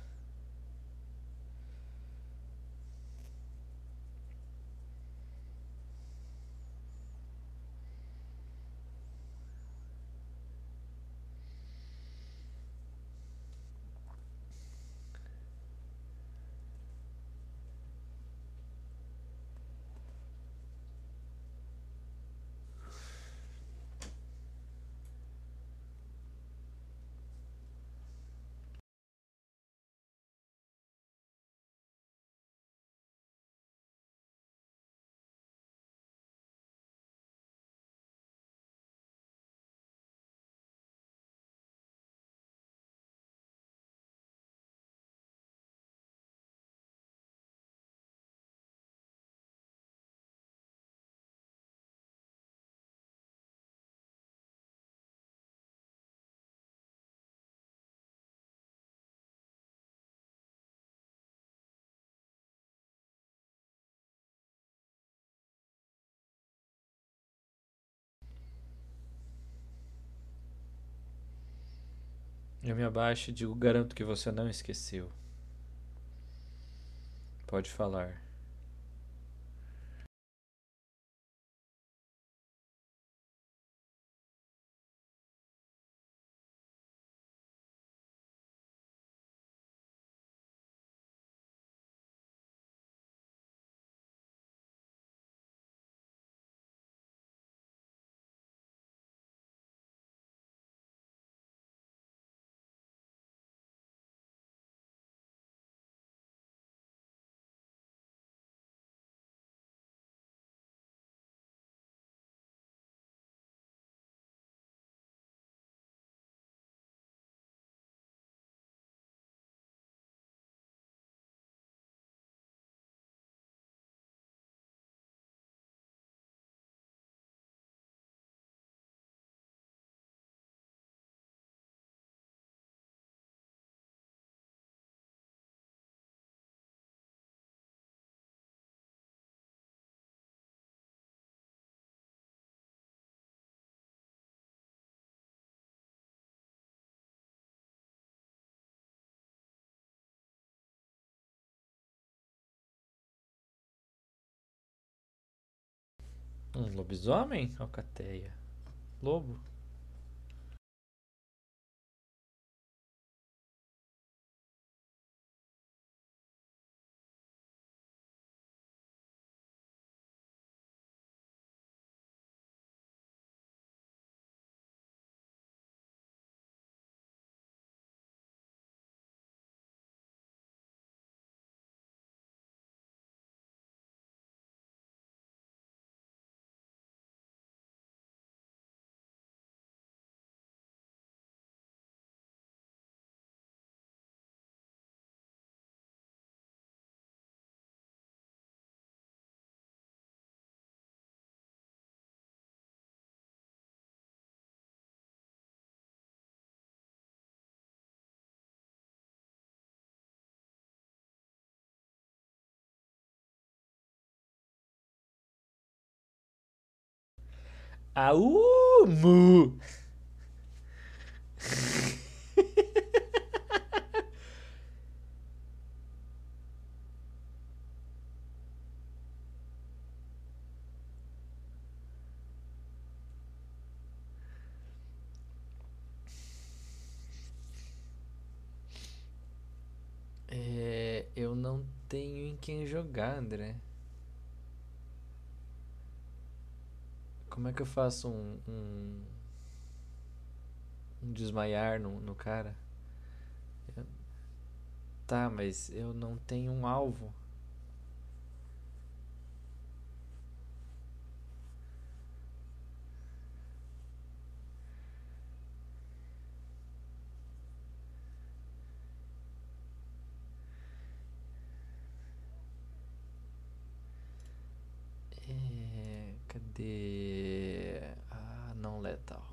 Eu me abaixo e digo: garanto que você não esqueceu. Pode falar. Um lobisomem? Alcateia. Lobo. Au! Mu! É, eu não tenho em quem jogar, André. Como é que eu faço um, um, um desmaiar no, no cara? Tá, mas eu não tenho um alvo. É, cadê? Ah, não letal.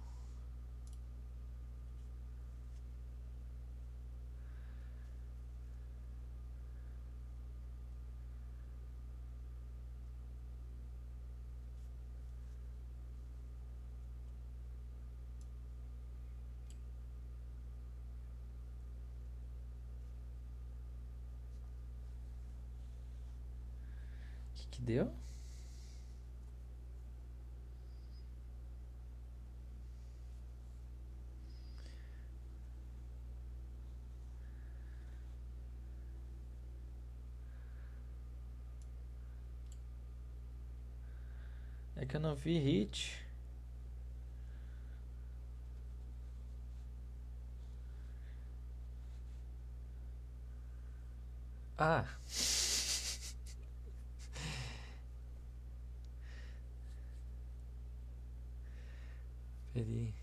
O que deu? É que eu não vi hit. Ah. pity.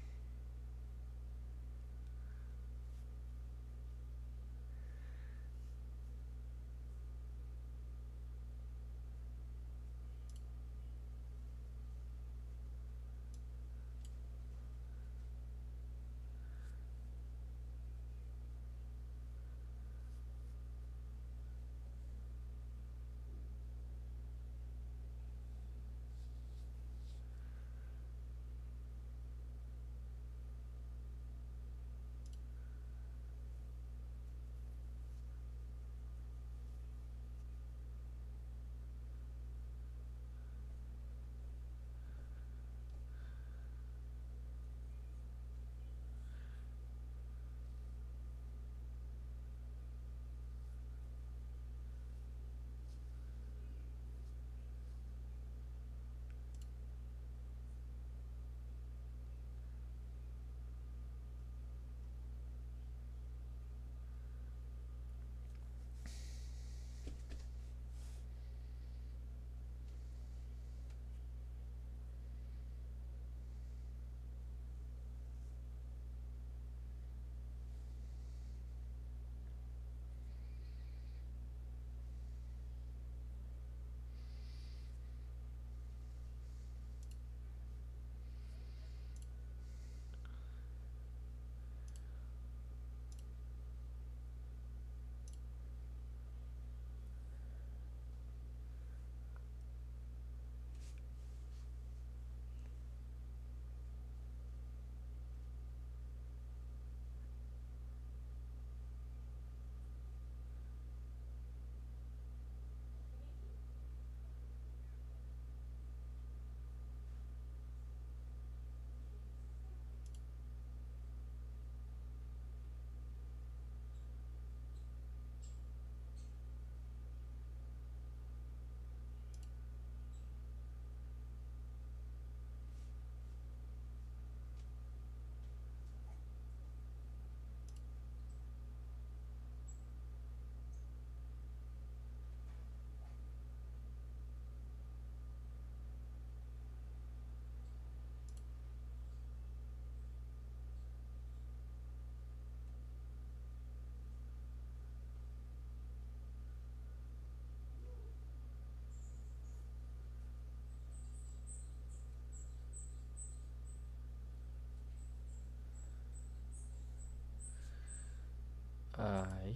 哎。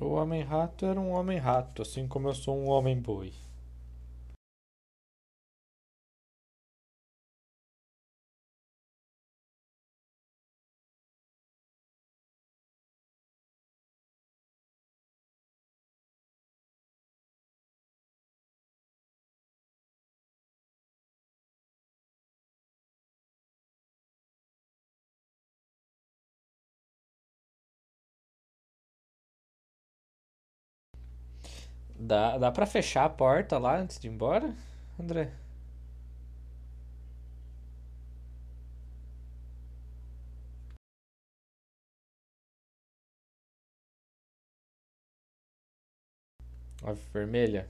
O Homem-Rato era um Homem-Rato, assim como eu sou um Homem-Boi. Dá, dá pra fechar a porta lá antes de ir embora, André? A vermelha?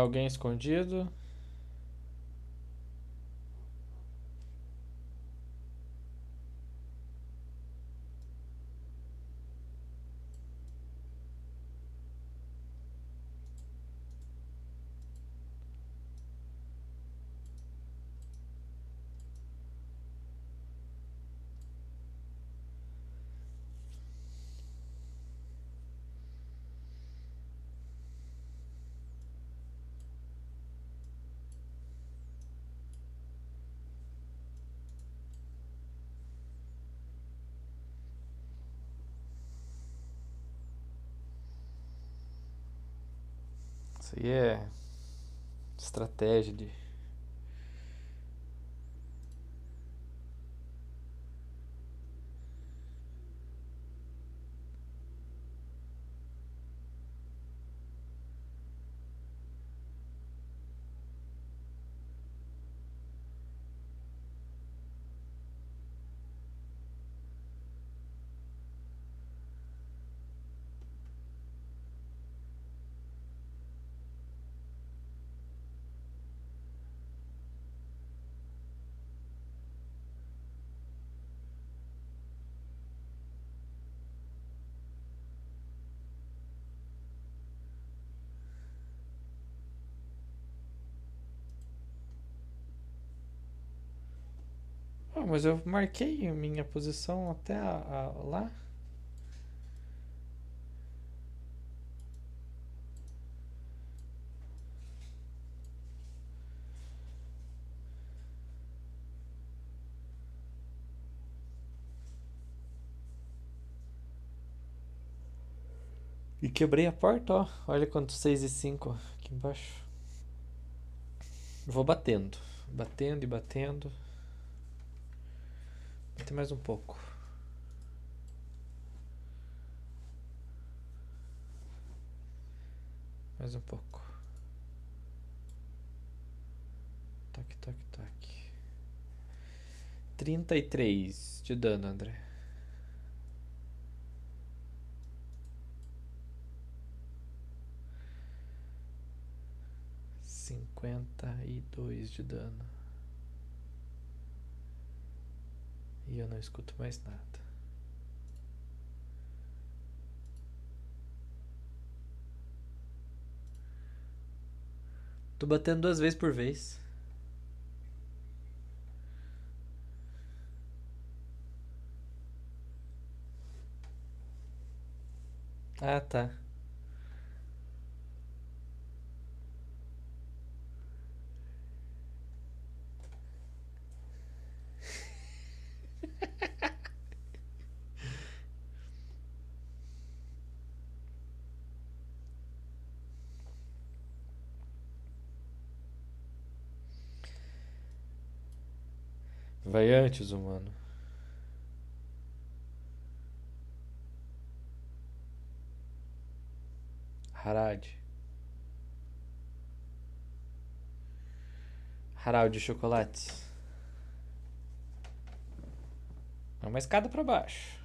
Alguém escondido? Aí é estratégia de. Mas eu marquei a minha posição até a- a- lá. E quebrei a porta, ó. Olha quanto 6 e 5 aqui embaixo. Vou batendo. Batendo e batendo. Bater mais um pouco. Mais um pouco. Toque, toque, toque. 33 de dano, André. Cinquenta e dois de dano. E eu não escuto mais nada. Tô batendo duas vezes por vez. Ah, tá. Vai antes, humano. Harad. Harald de chocolate. É uma escada pra baixo.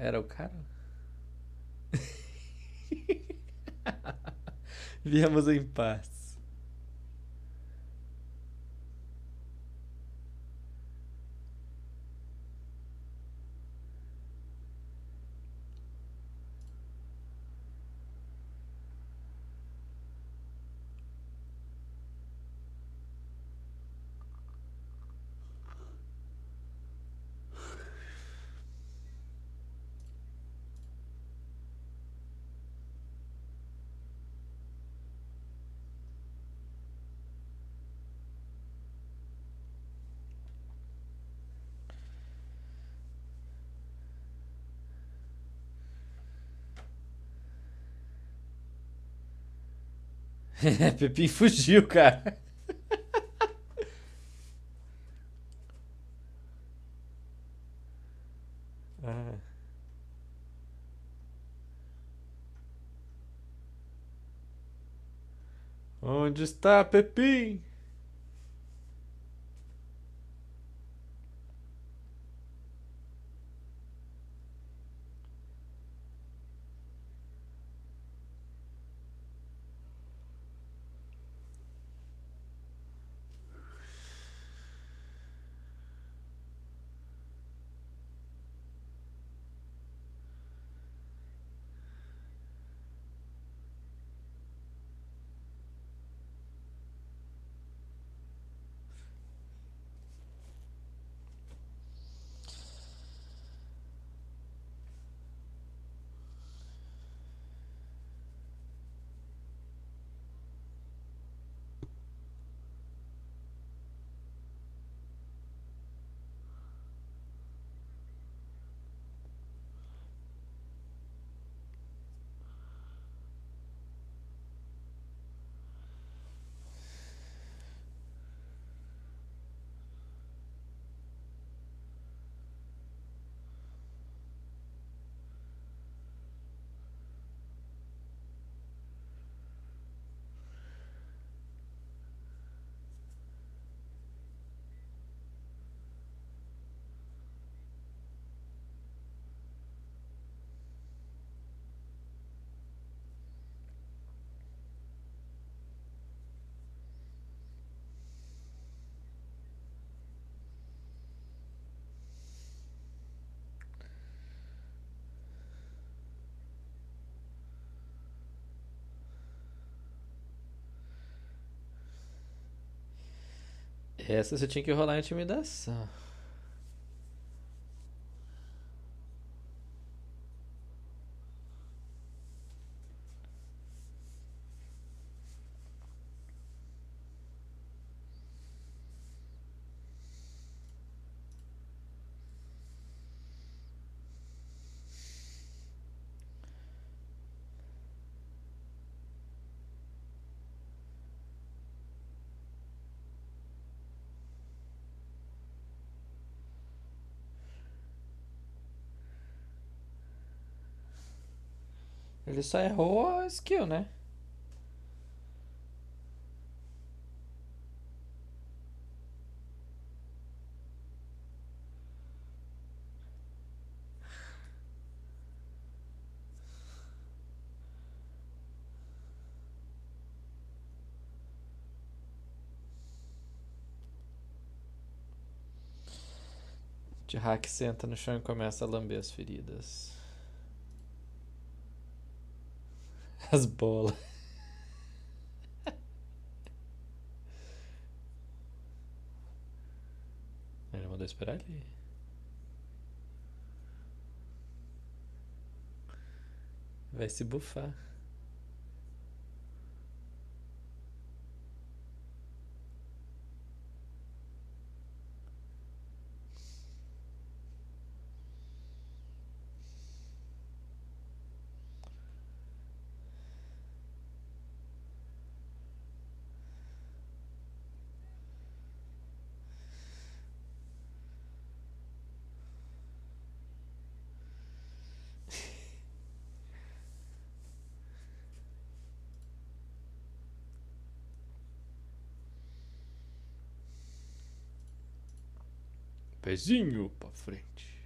Era o cara? Viemos em paz. Pepim fugiu, cara. Ah. Onde está Pepim? Essa você tinha que rolar intimidação. Ele só errou a skill, né? Hack senta no chão e começa a lamber as feridas. As bolas. Ele mandou esperar ali. Vai se bufar. Pezinho pra frente.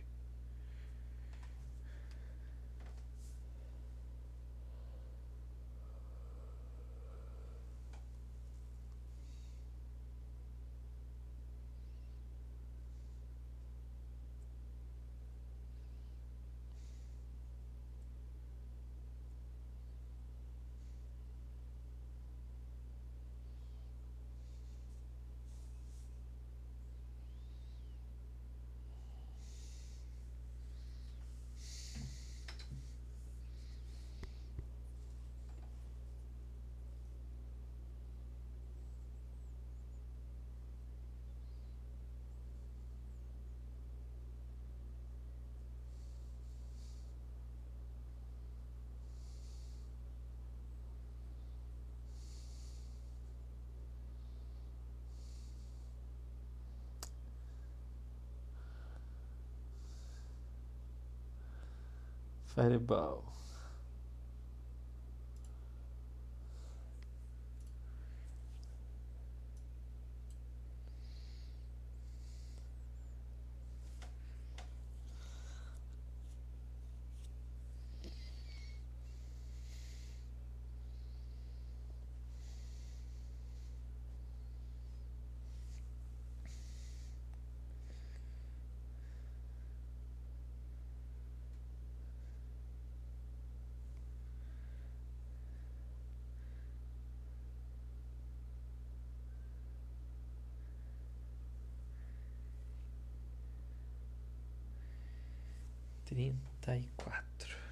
very bow trinta e quatro.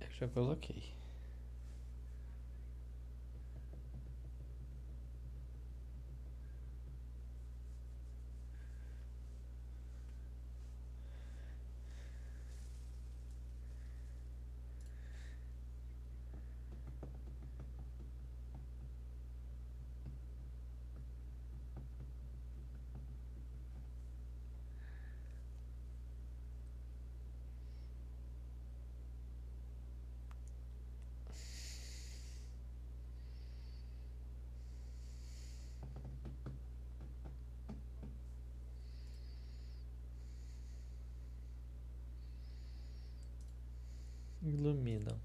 Eu já coloquei. Iluminam.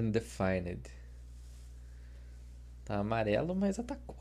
Undefined. Tá amarelo, mas atacou.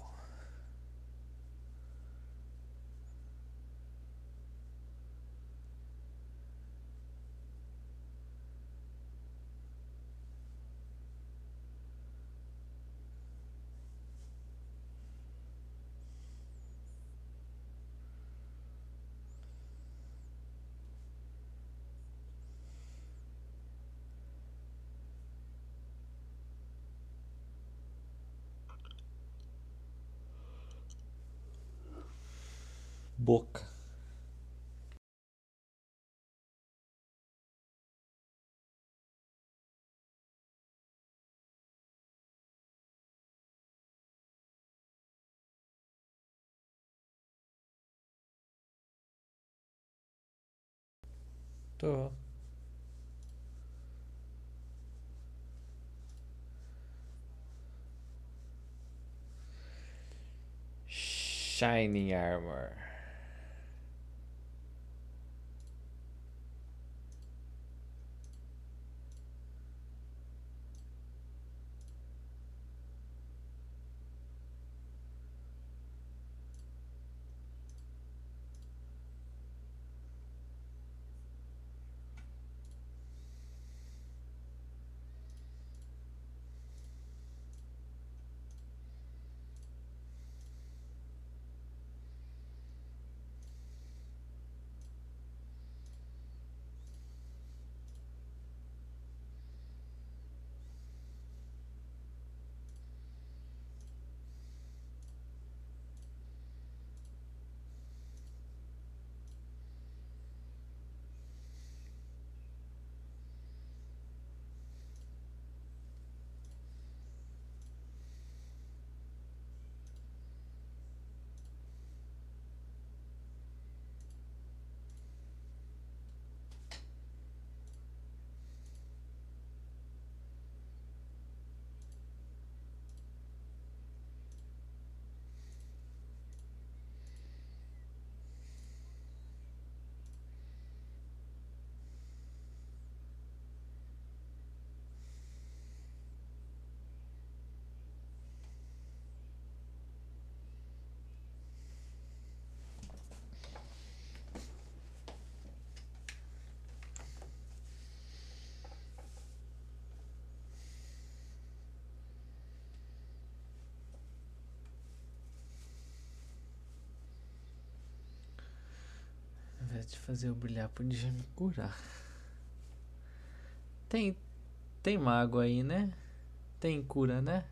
Duh. Shiny armor. De fazer eu brilhar, podia me curar. Tem. Tem mago aí, né? Tem cura, né?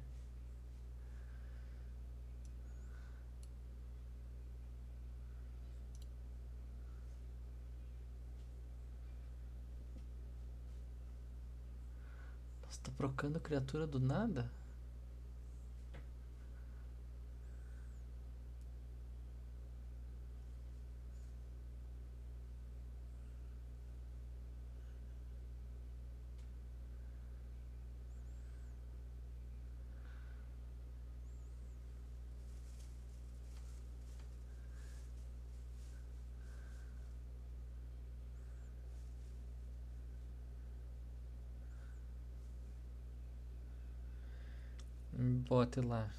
Nossa, tá procando criatura do nada? Bote lá.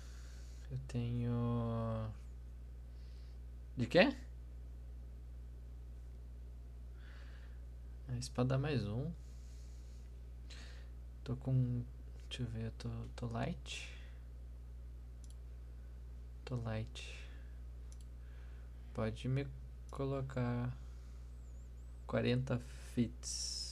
Eu tenho. De quê? A espada mais um. Tô com. Deixa eu ver, eu tô, tô light. Tô light. Pode me colocar 40 fits.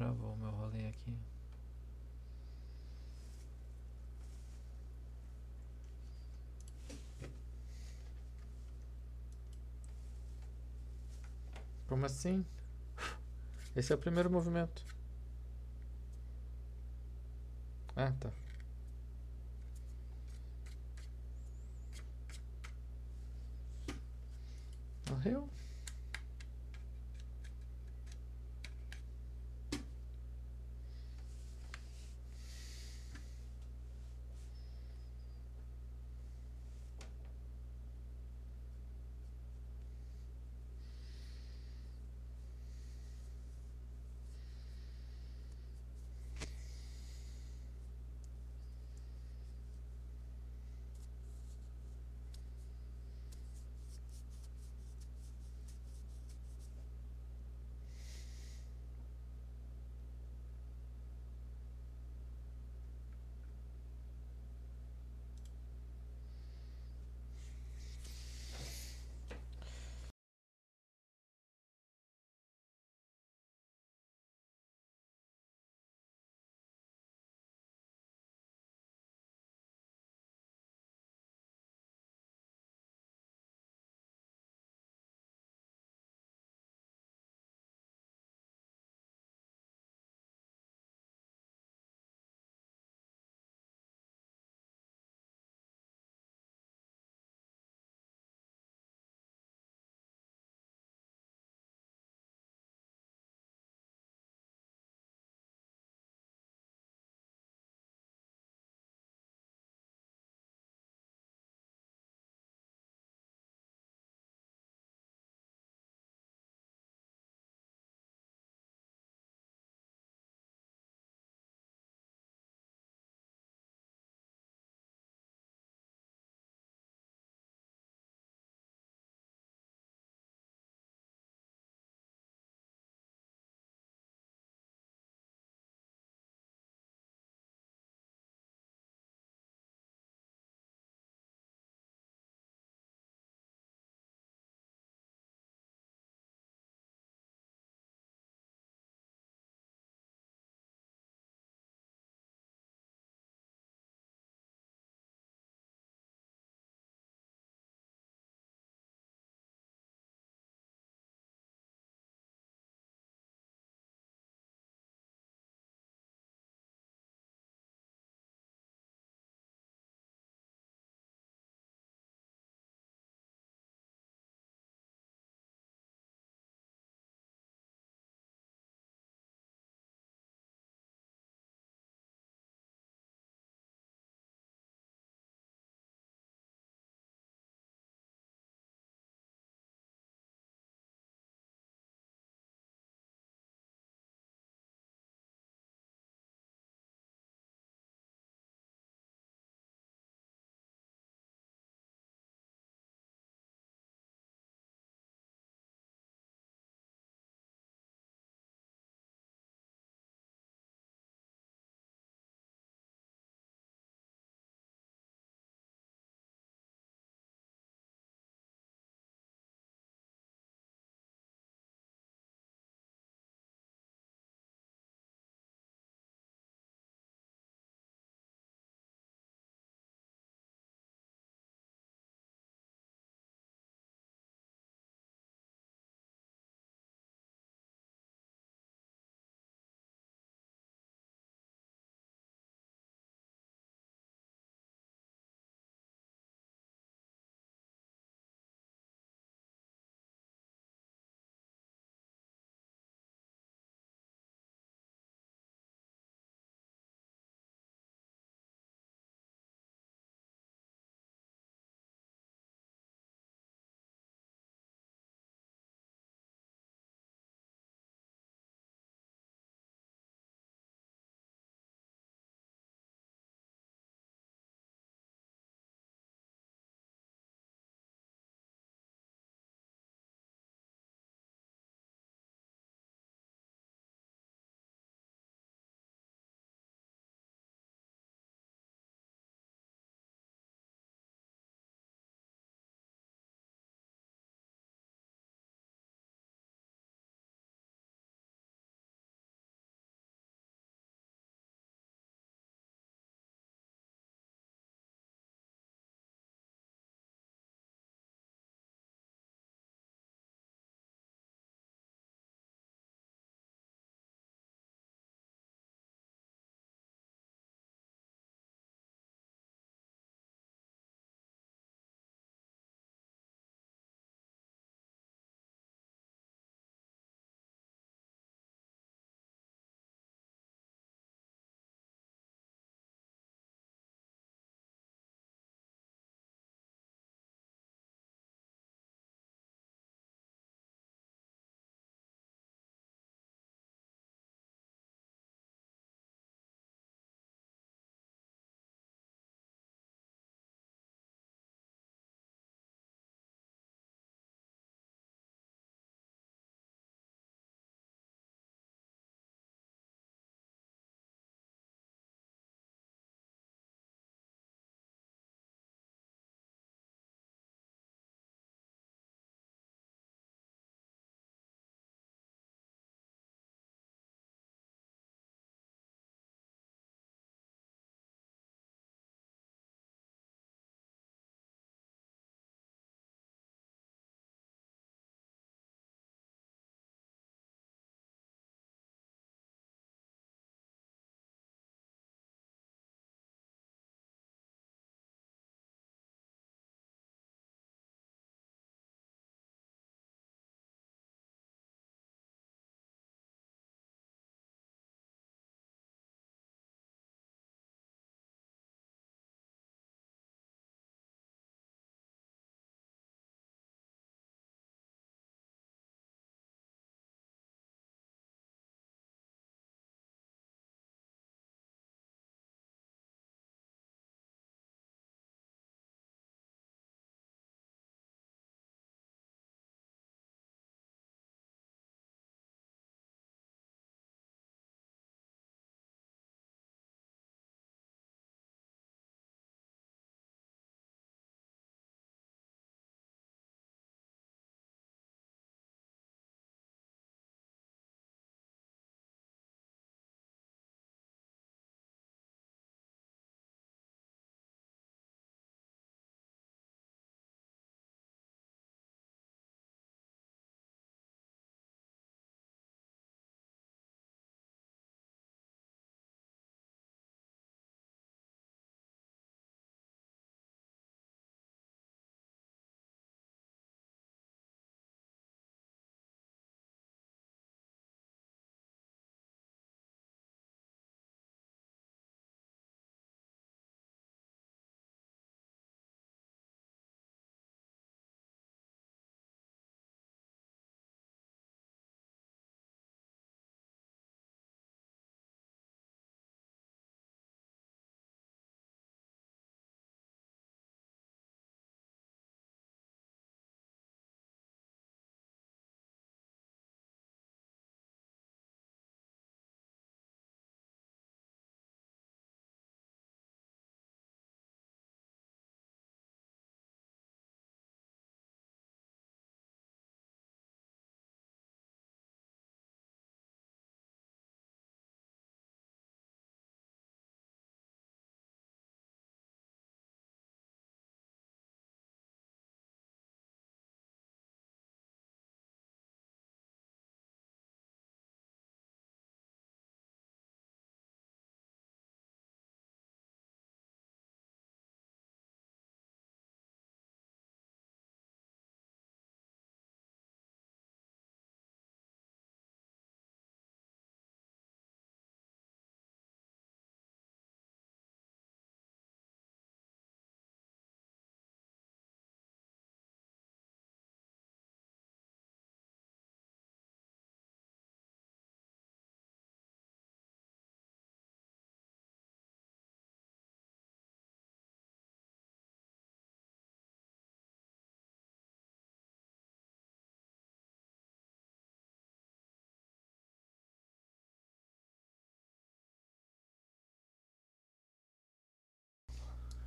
Travou meu rolê aqui. Como assim? Esse é o primeiro movimento. Ah, tá. Morreu?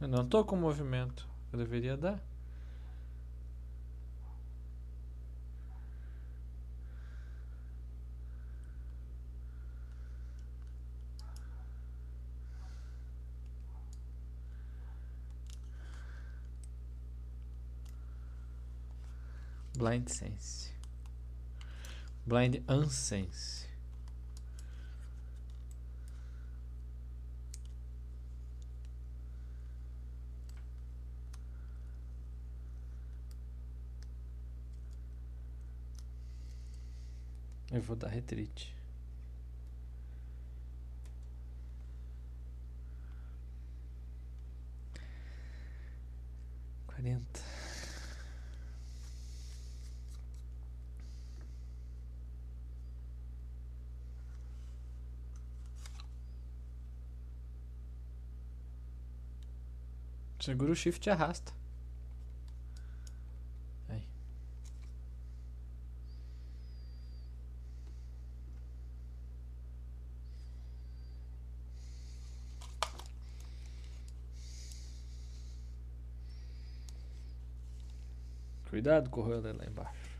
Eu não tô com movimento. Eu deveria dar. Blind Sense. Blind Unsense. Eu vou dar retreat. Quarenta. Segura o shift e arrasta. Aí. Cuidado com lá embaixo.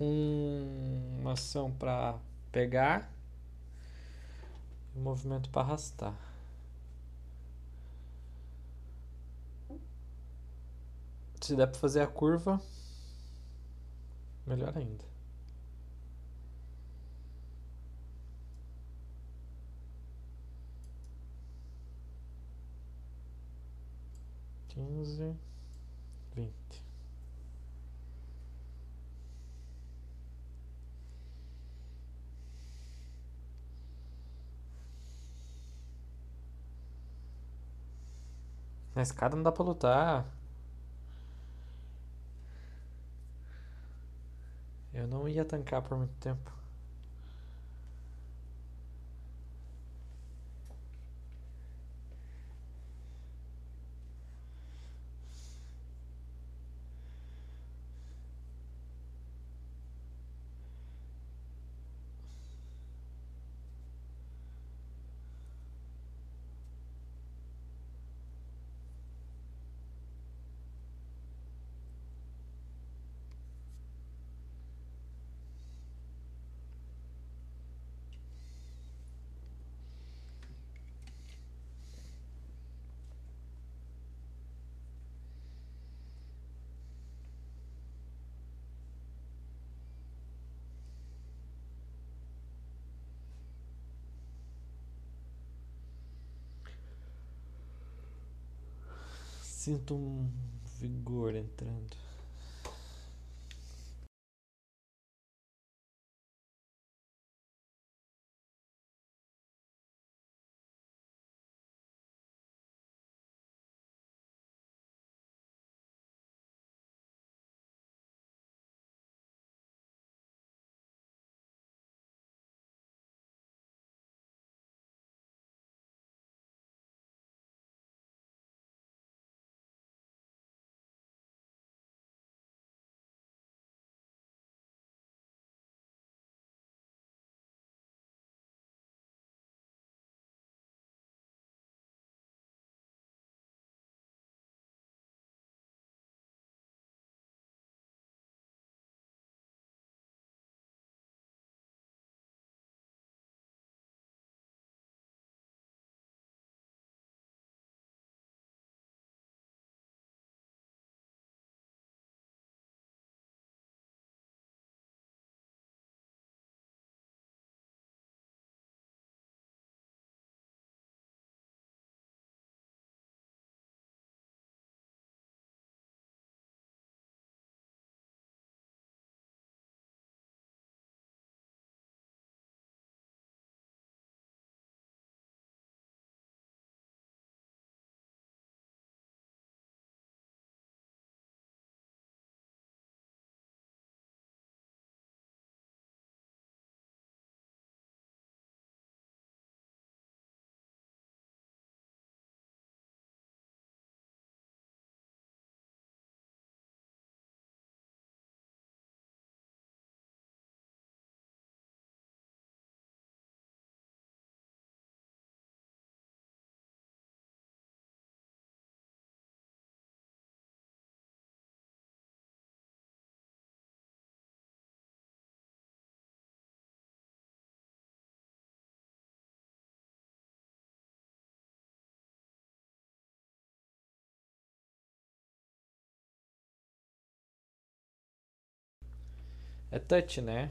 Um- uma ação pra pegar e um movimento pra arrastar. Se der pra fazer a curva, melhor ainda. Quinze, vinte. Na escada não dá pra lutar. Eu não ia tancar por muito tempo. Sinto um vigor entrando. É touch, né?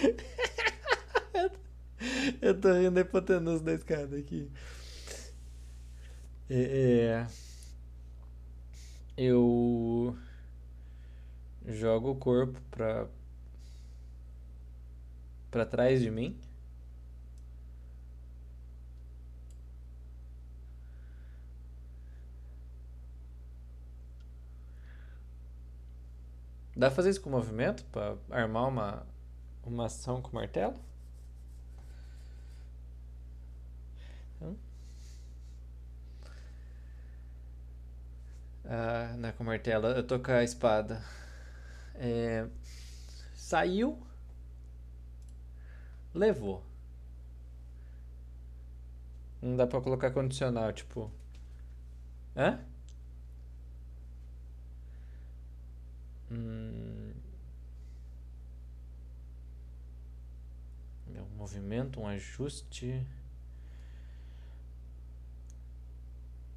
Eu tô rindo da hipotenusa da escada aqui. É, é, eu jogo o corpo pra, pra trás de mim. Dá pra fazer isso com movimento? Pra armar uma, uma ação com martelo? Ah, não é com martelo. Eu tô com a espada. É, saiu. Levou. Não dá pra colocar condicional, tipo. Hã? Hum, é um movimento, um ajuste.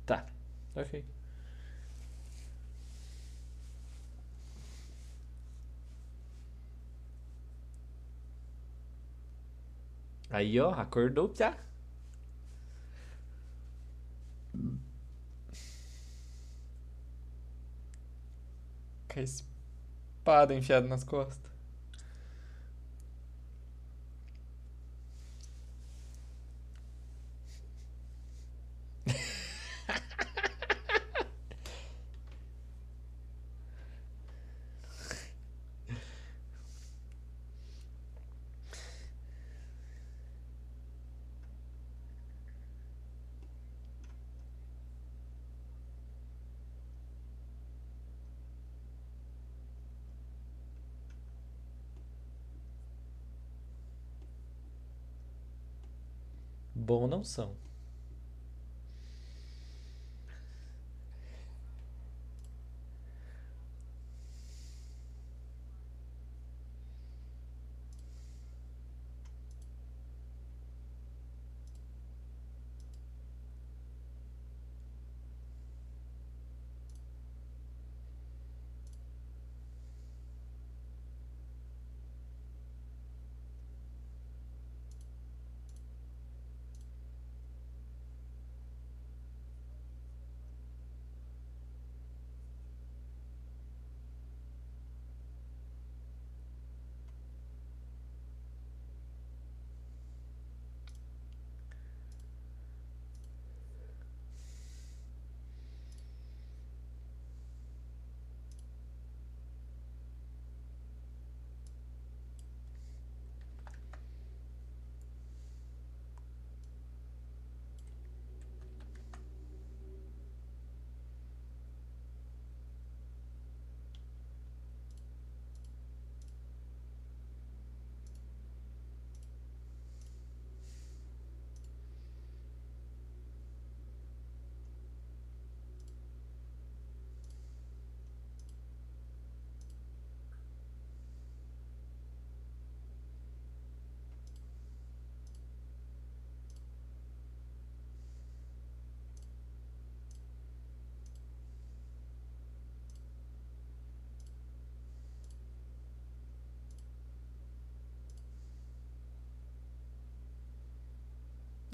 Tá, ok. Aí, ó, acordou já. Com a espada enfiada nas costas. Não são.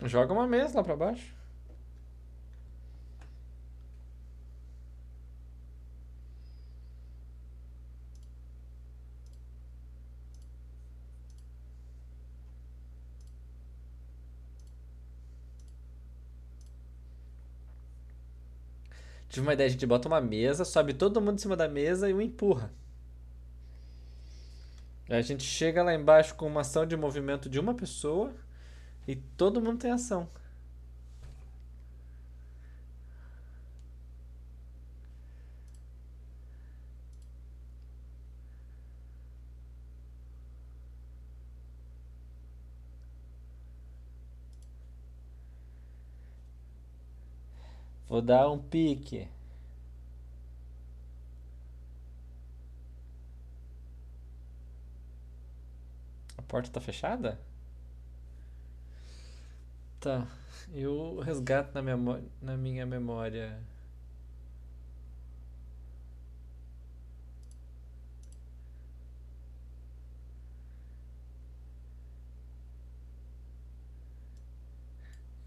Joga uma mesa lá pra baixo. Tive uma ideia, a gente bota uma mesa, sobe todo mundo em cima da mesa e o empurra. A gente chega lá embaixo com uma ação de movimento de uma pessoa e todo mundo tem ação. Vou dar um pique. A porta tá fechada? Tá. Eu resgato na, memó- na minha memória.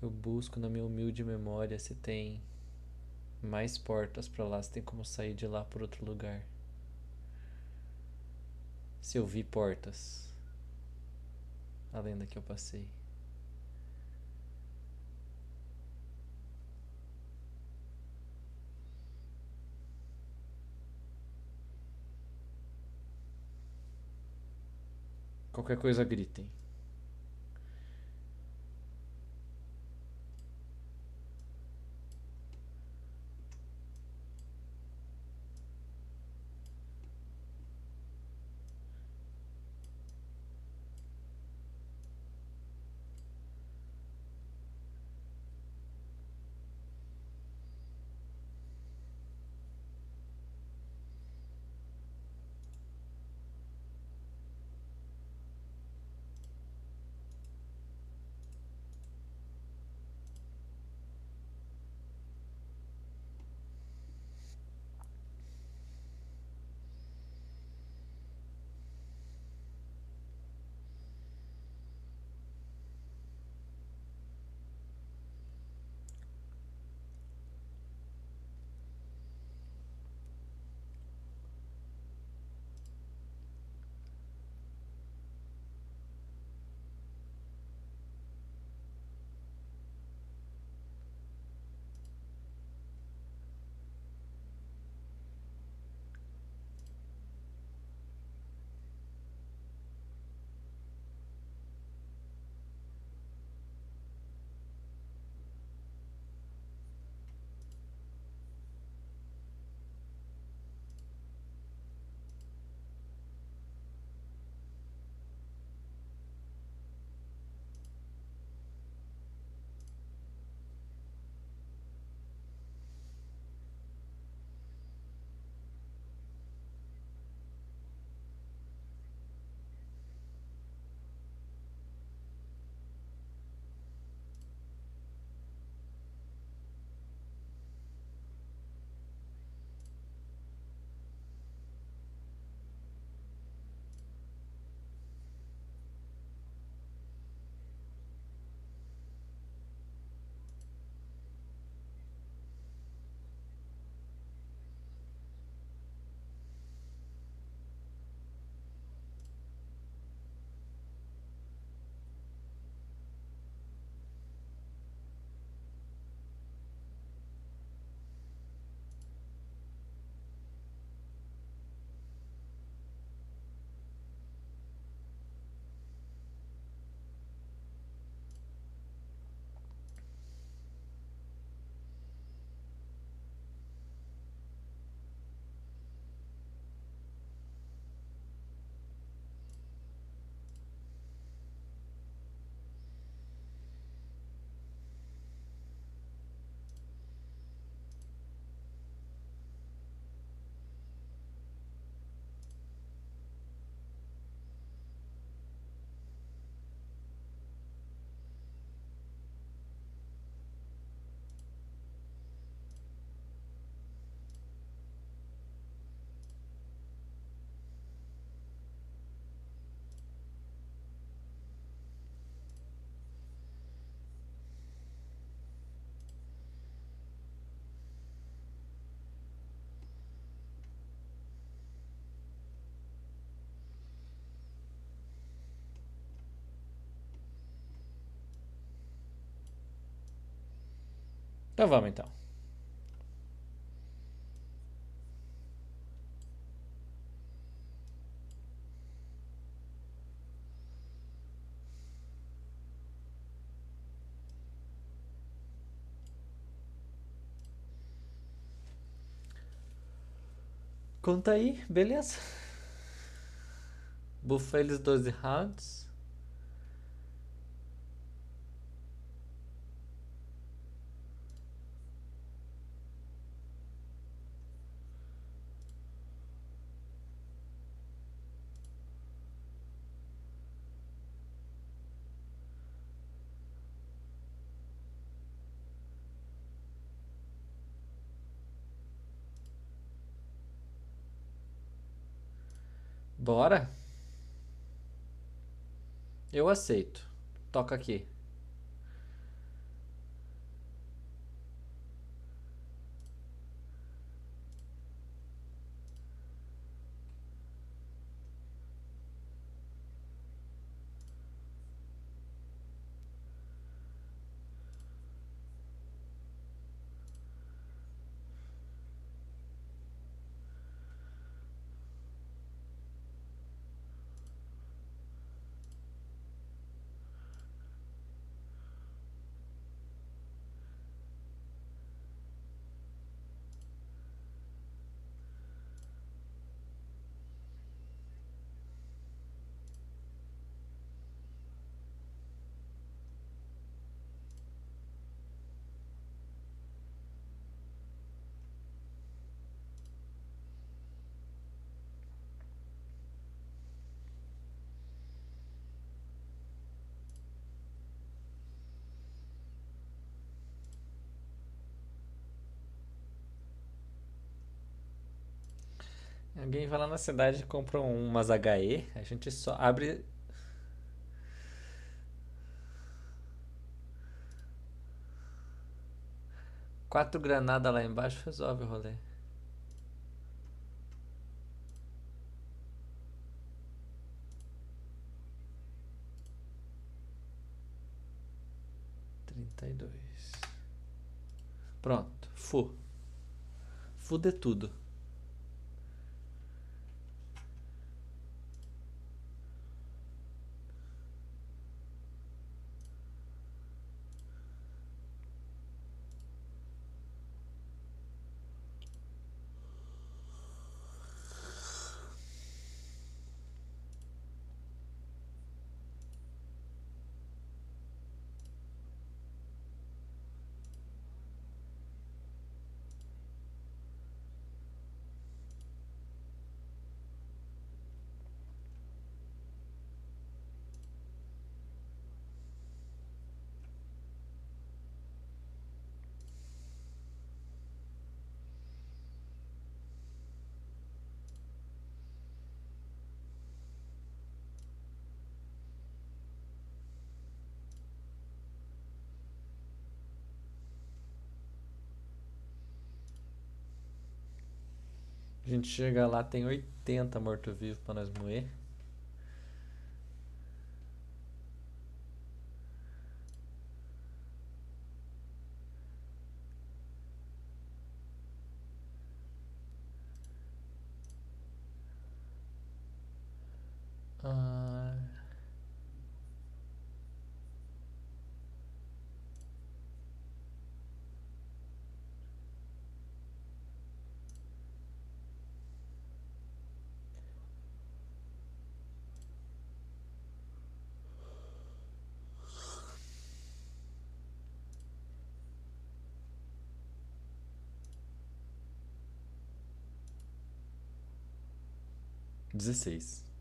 Eu busco na minha humilde memória se tem mais portas pra lá, se tem como sair de lá por outro lugar. Se eu vi portas além da que eu passei. Qualquer coisa gritem. Então vamos então. Conta aí, beleza? Bufa eles 12 rounds. Bora? Eu aceito. Toca aqui. Alguém vai lá na cidade e compra umas HE, a gente só abre. Quatro granadas lá embaixo resolve o rolê. Trinta e dois. Pronto, fu. Fu de tudo. A gente chega lá, tem 80 morto-vivo pra nós moer. XVI.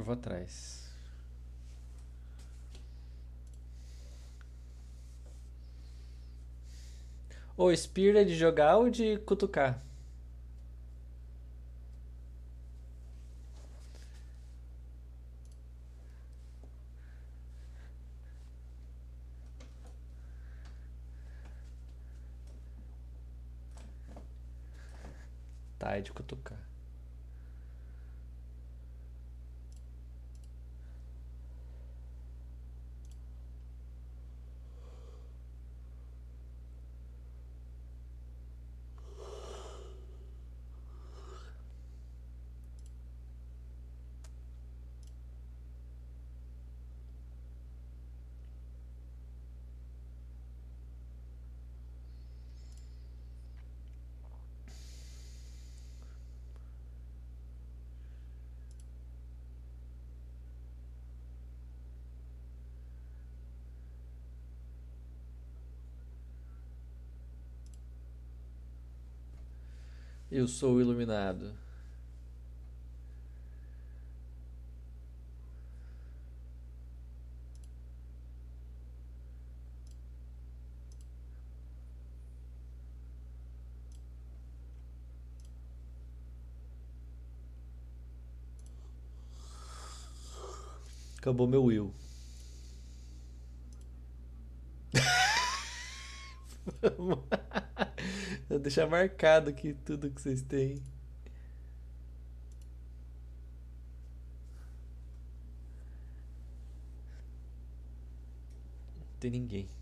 16. vou atrás. Ô, Spear é de jogar ou de cutucar? Tá, é de cutucar. Eu sou iluminado. Acabou meu will. Vou deixar marcado aqui tudo que vocês têm. Não tem ninguém.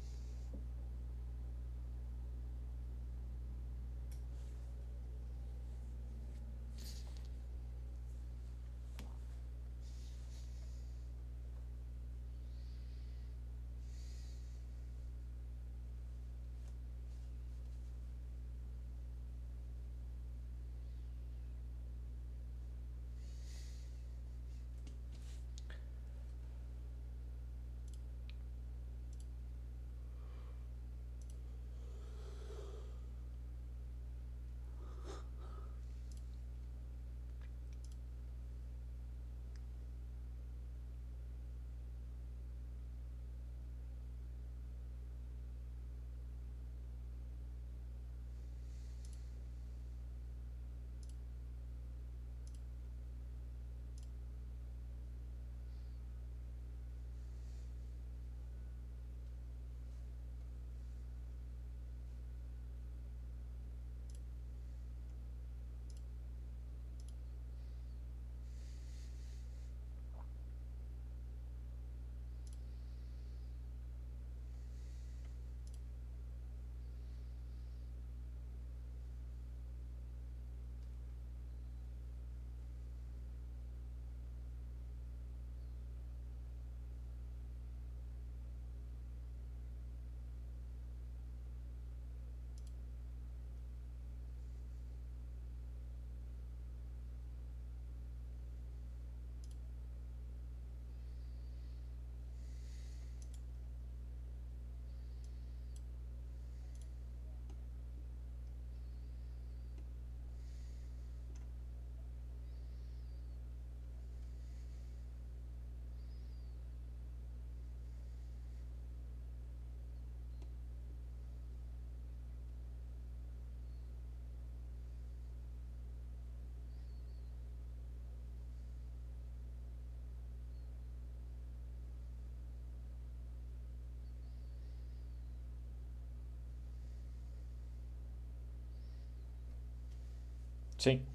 Sim.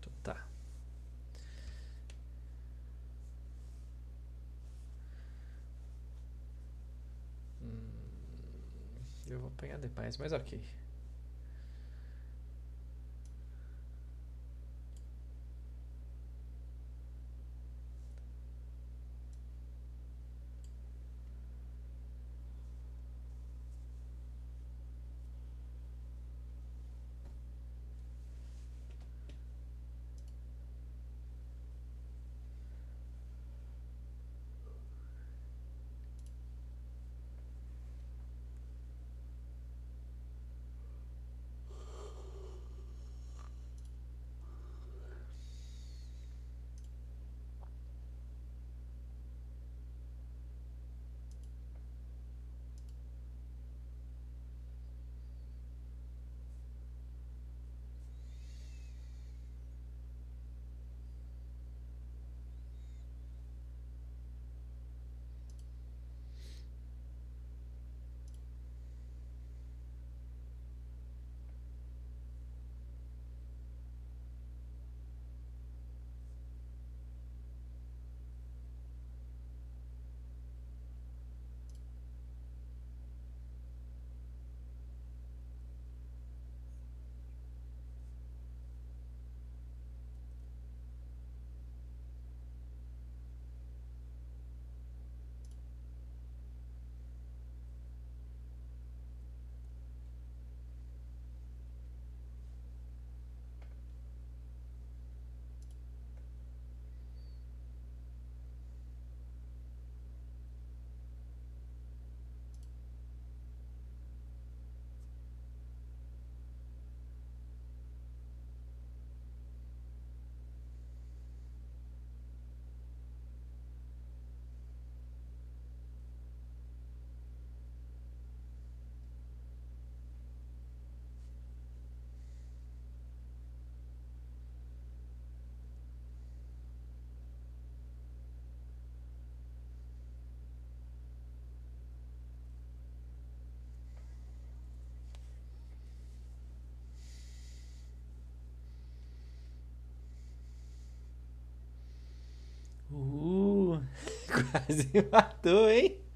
Então Tá. Hum, eu vou apanhar demais, mas ok. Uh, Quase matou, hein?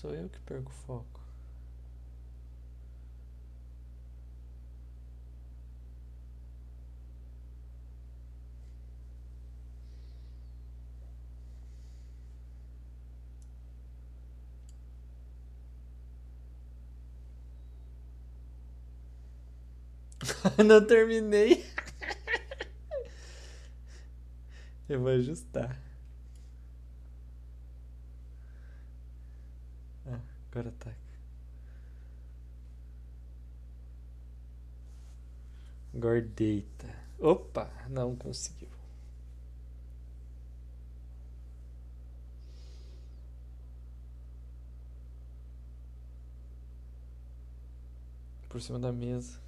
Sou eu que perco o foco. Não terminei. Eu vou ajustar. Ah, agora tá. Agora deita. Opa, não conseguiu. Por cima da mesa.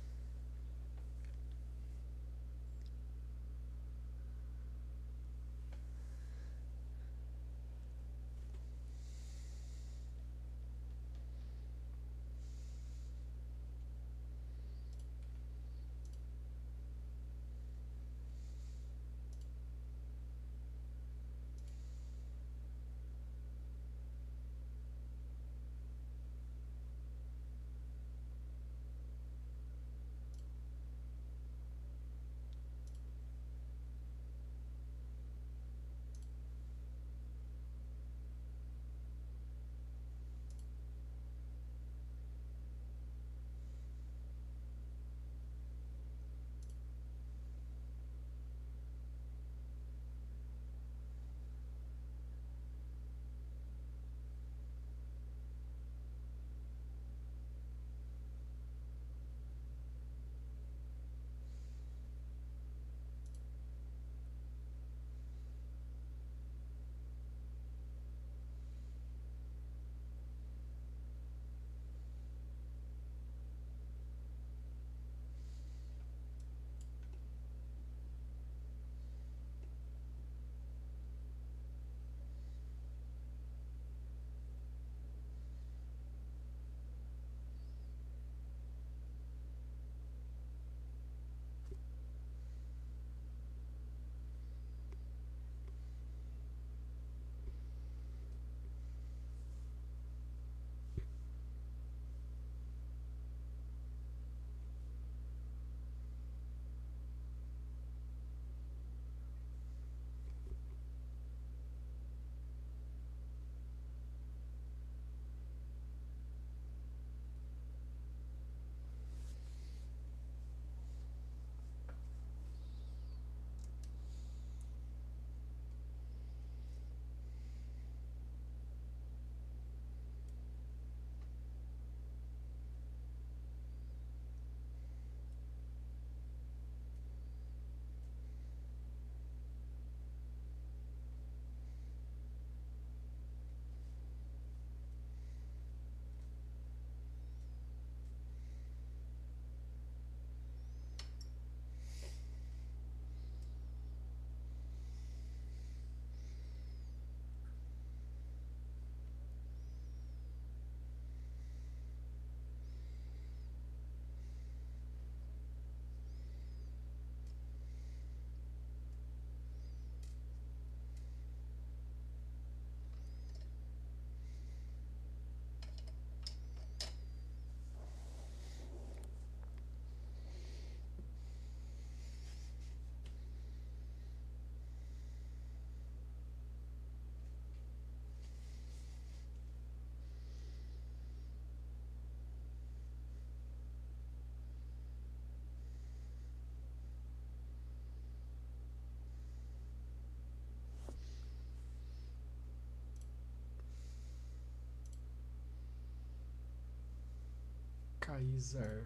Kaiser.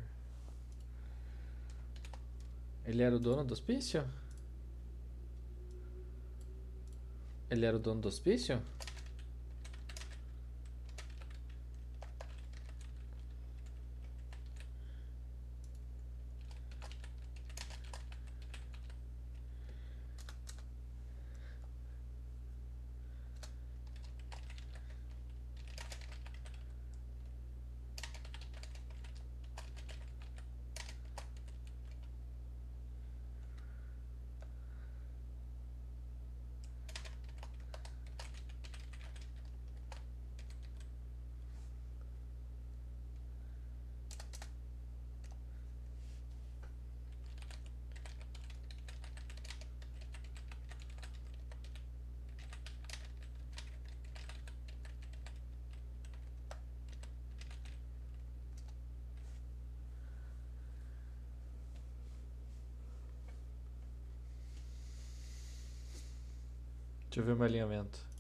Ele era o dono do hospício? Ele era o dono do hospício? Deixa eu ver meu alinhamento.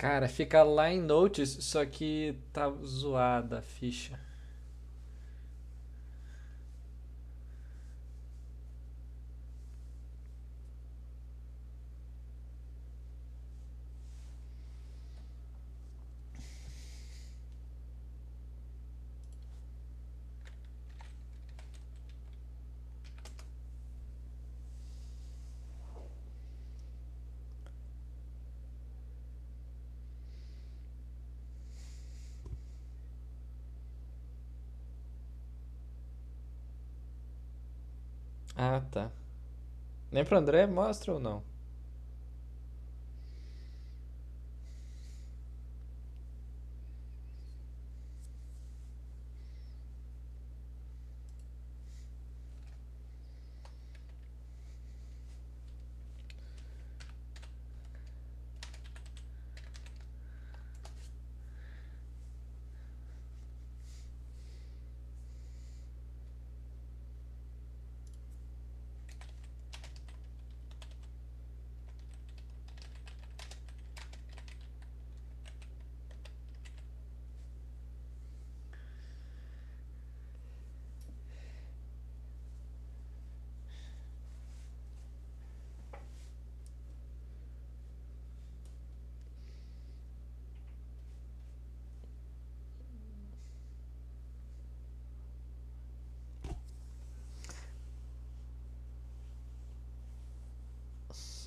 Cara, fica lá em Notes, só que tá zoada a ficha. Ah, tá. Nem pro André mostra ou não?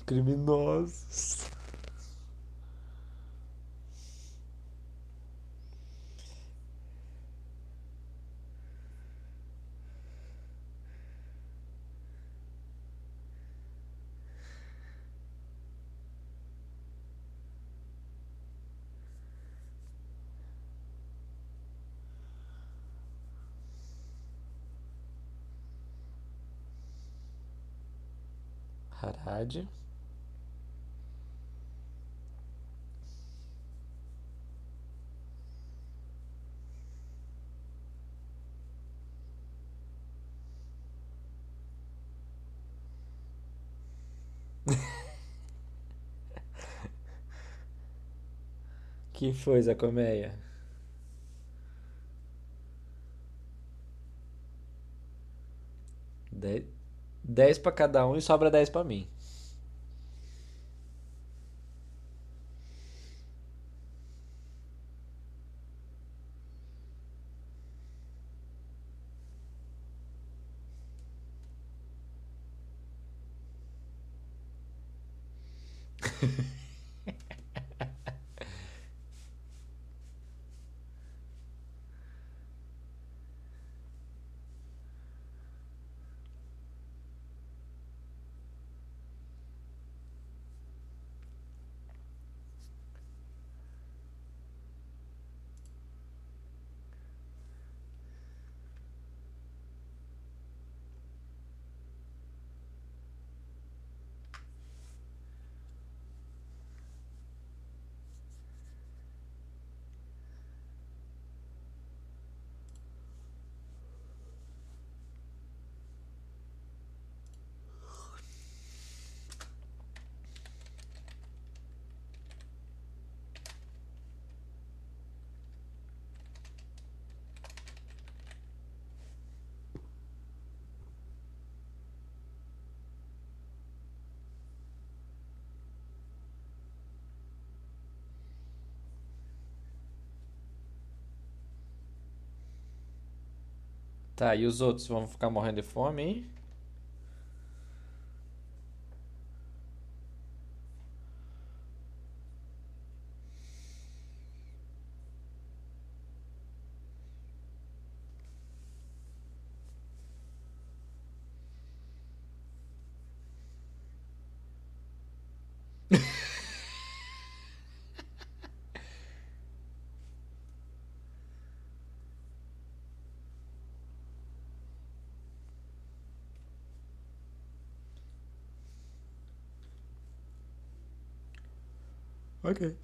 Criminosos. Harad. Que foi, Zé Colmeia? Dez, dez pra cada um e sobra dez pra mim. Tá, e os outros vão ficar morrendo de fome, hein? Ok.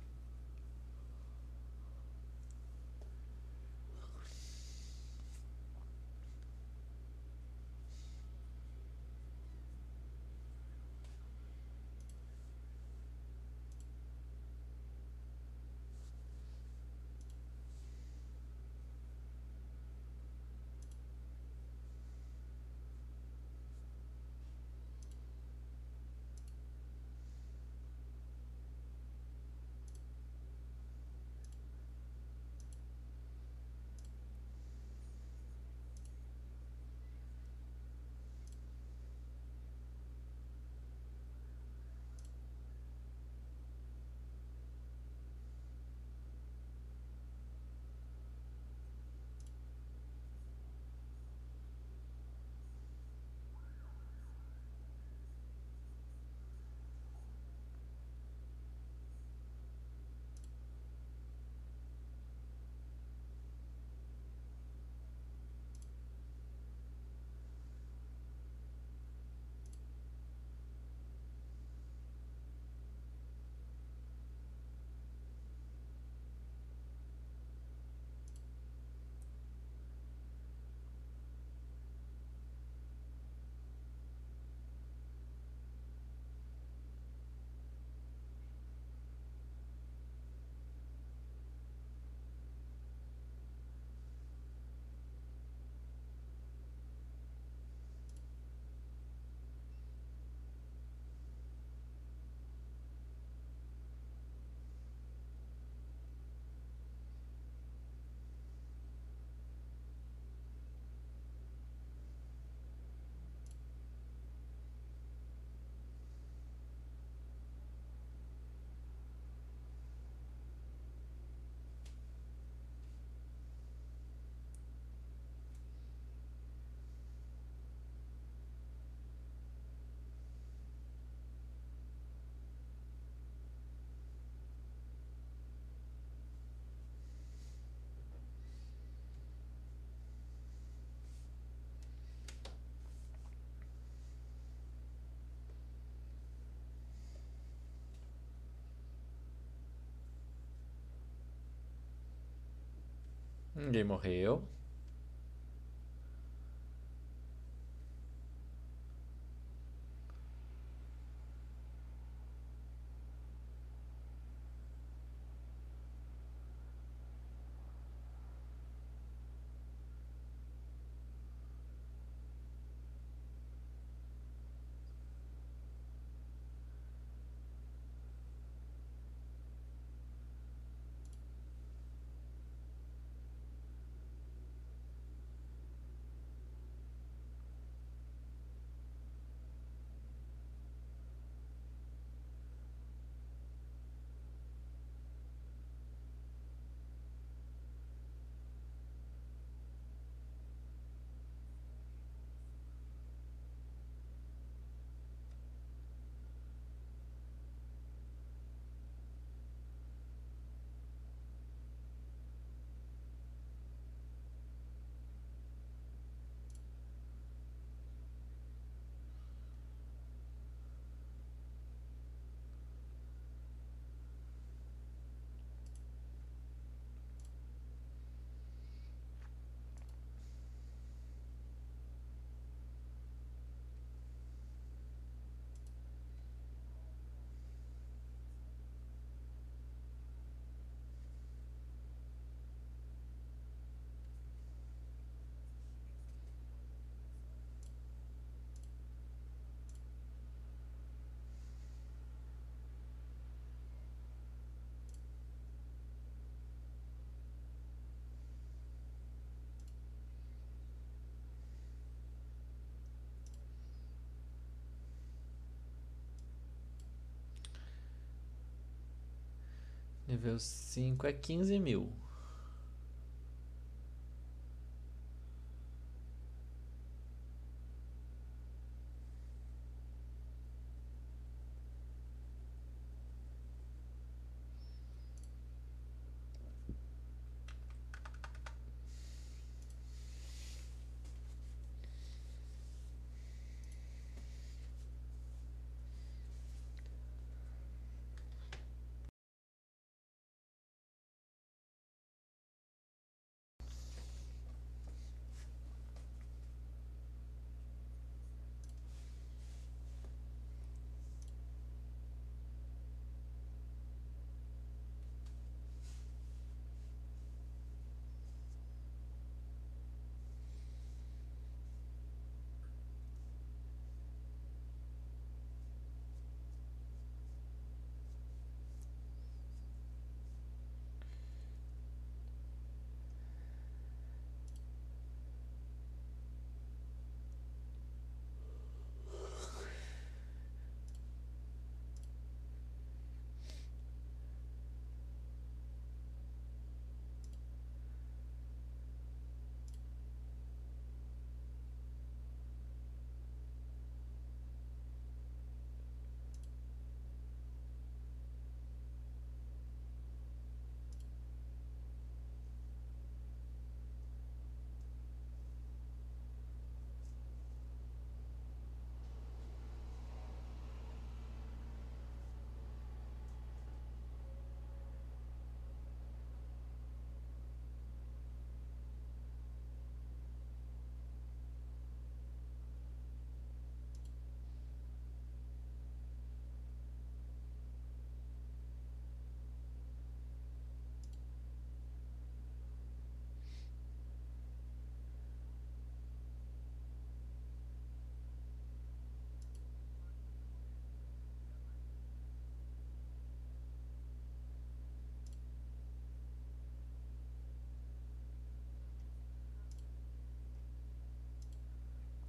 Ninguém morreu. Nível 5 é 15 mil.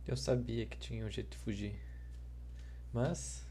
Eu sabia que tinha um jeito de fugir. Mas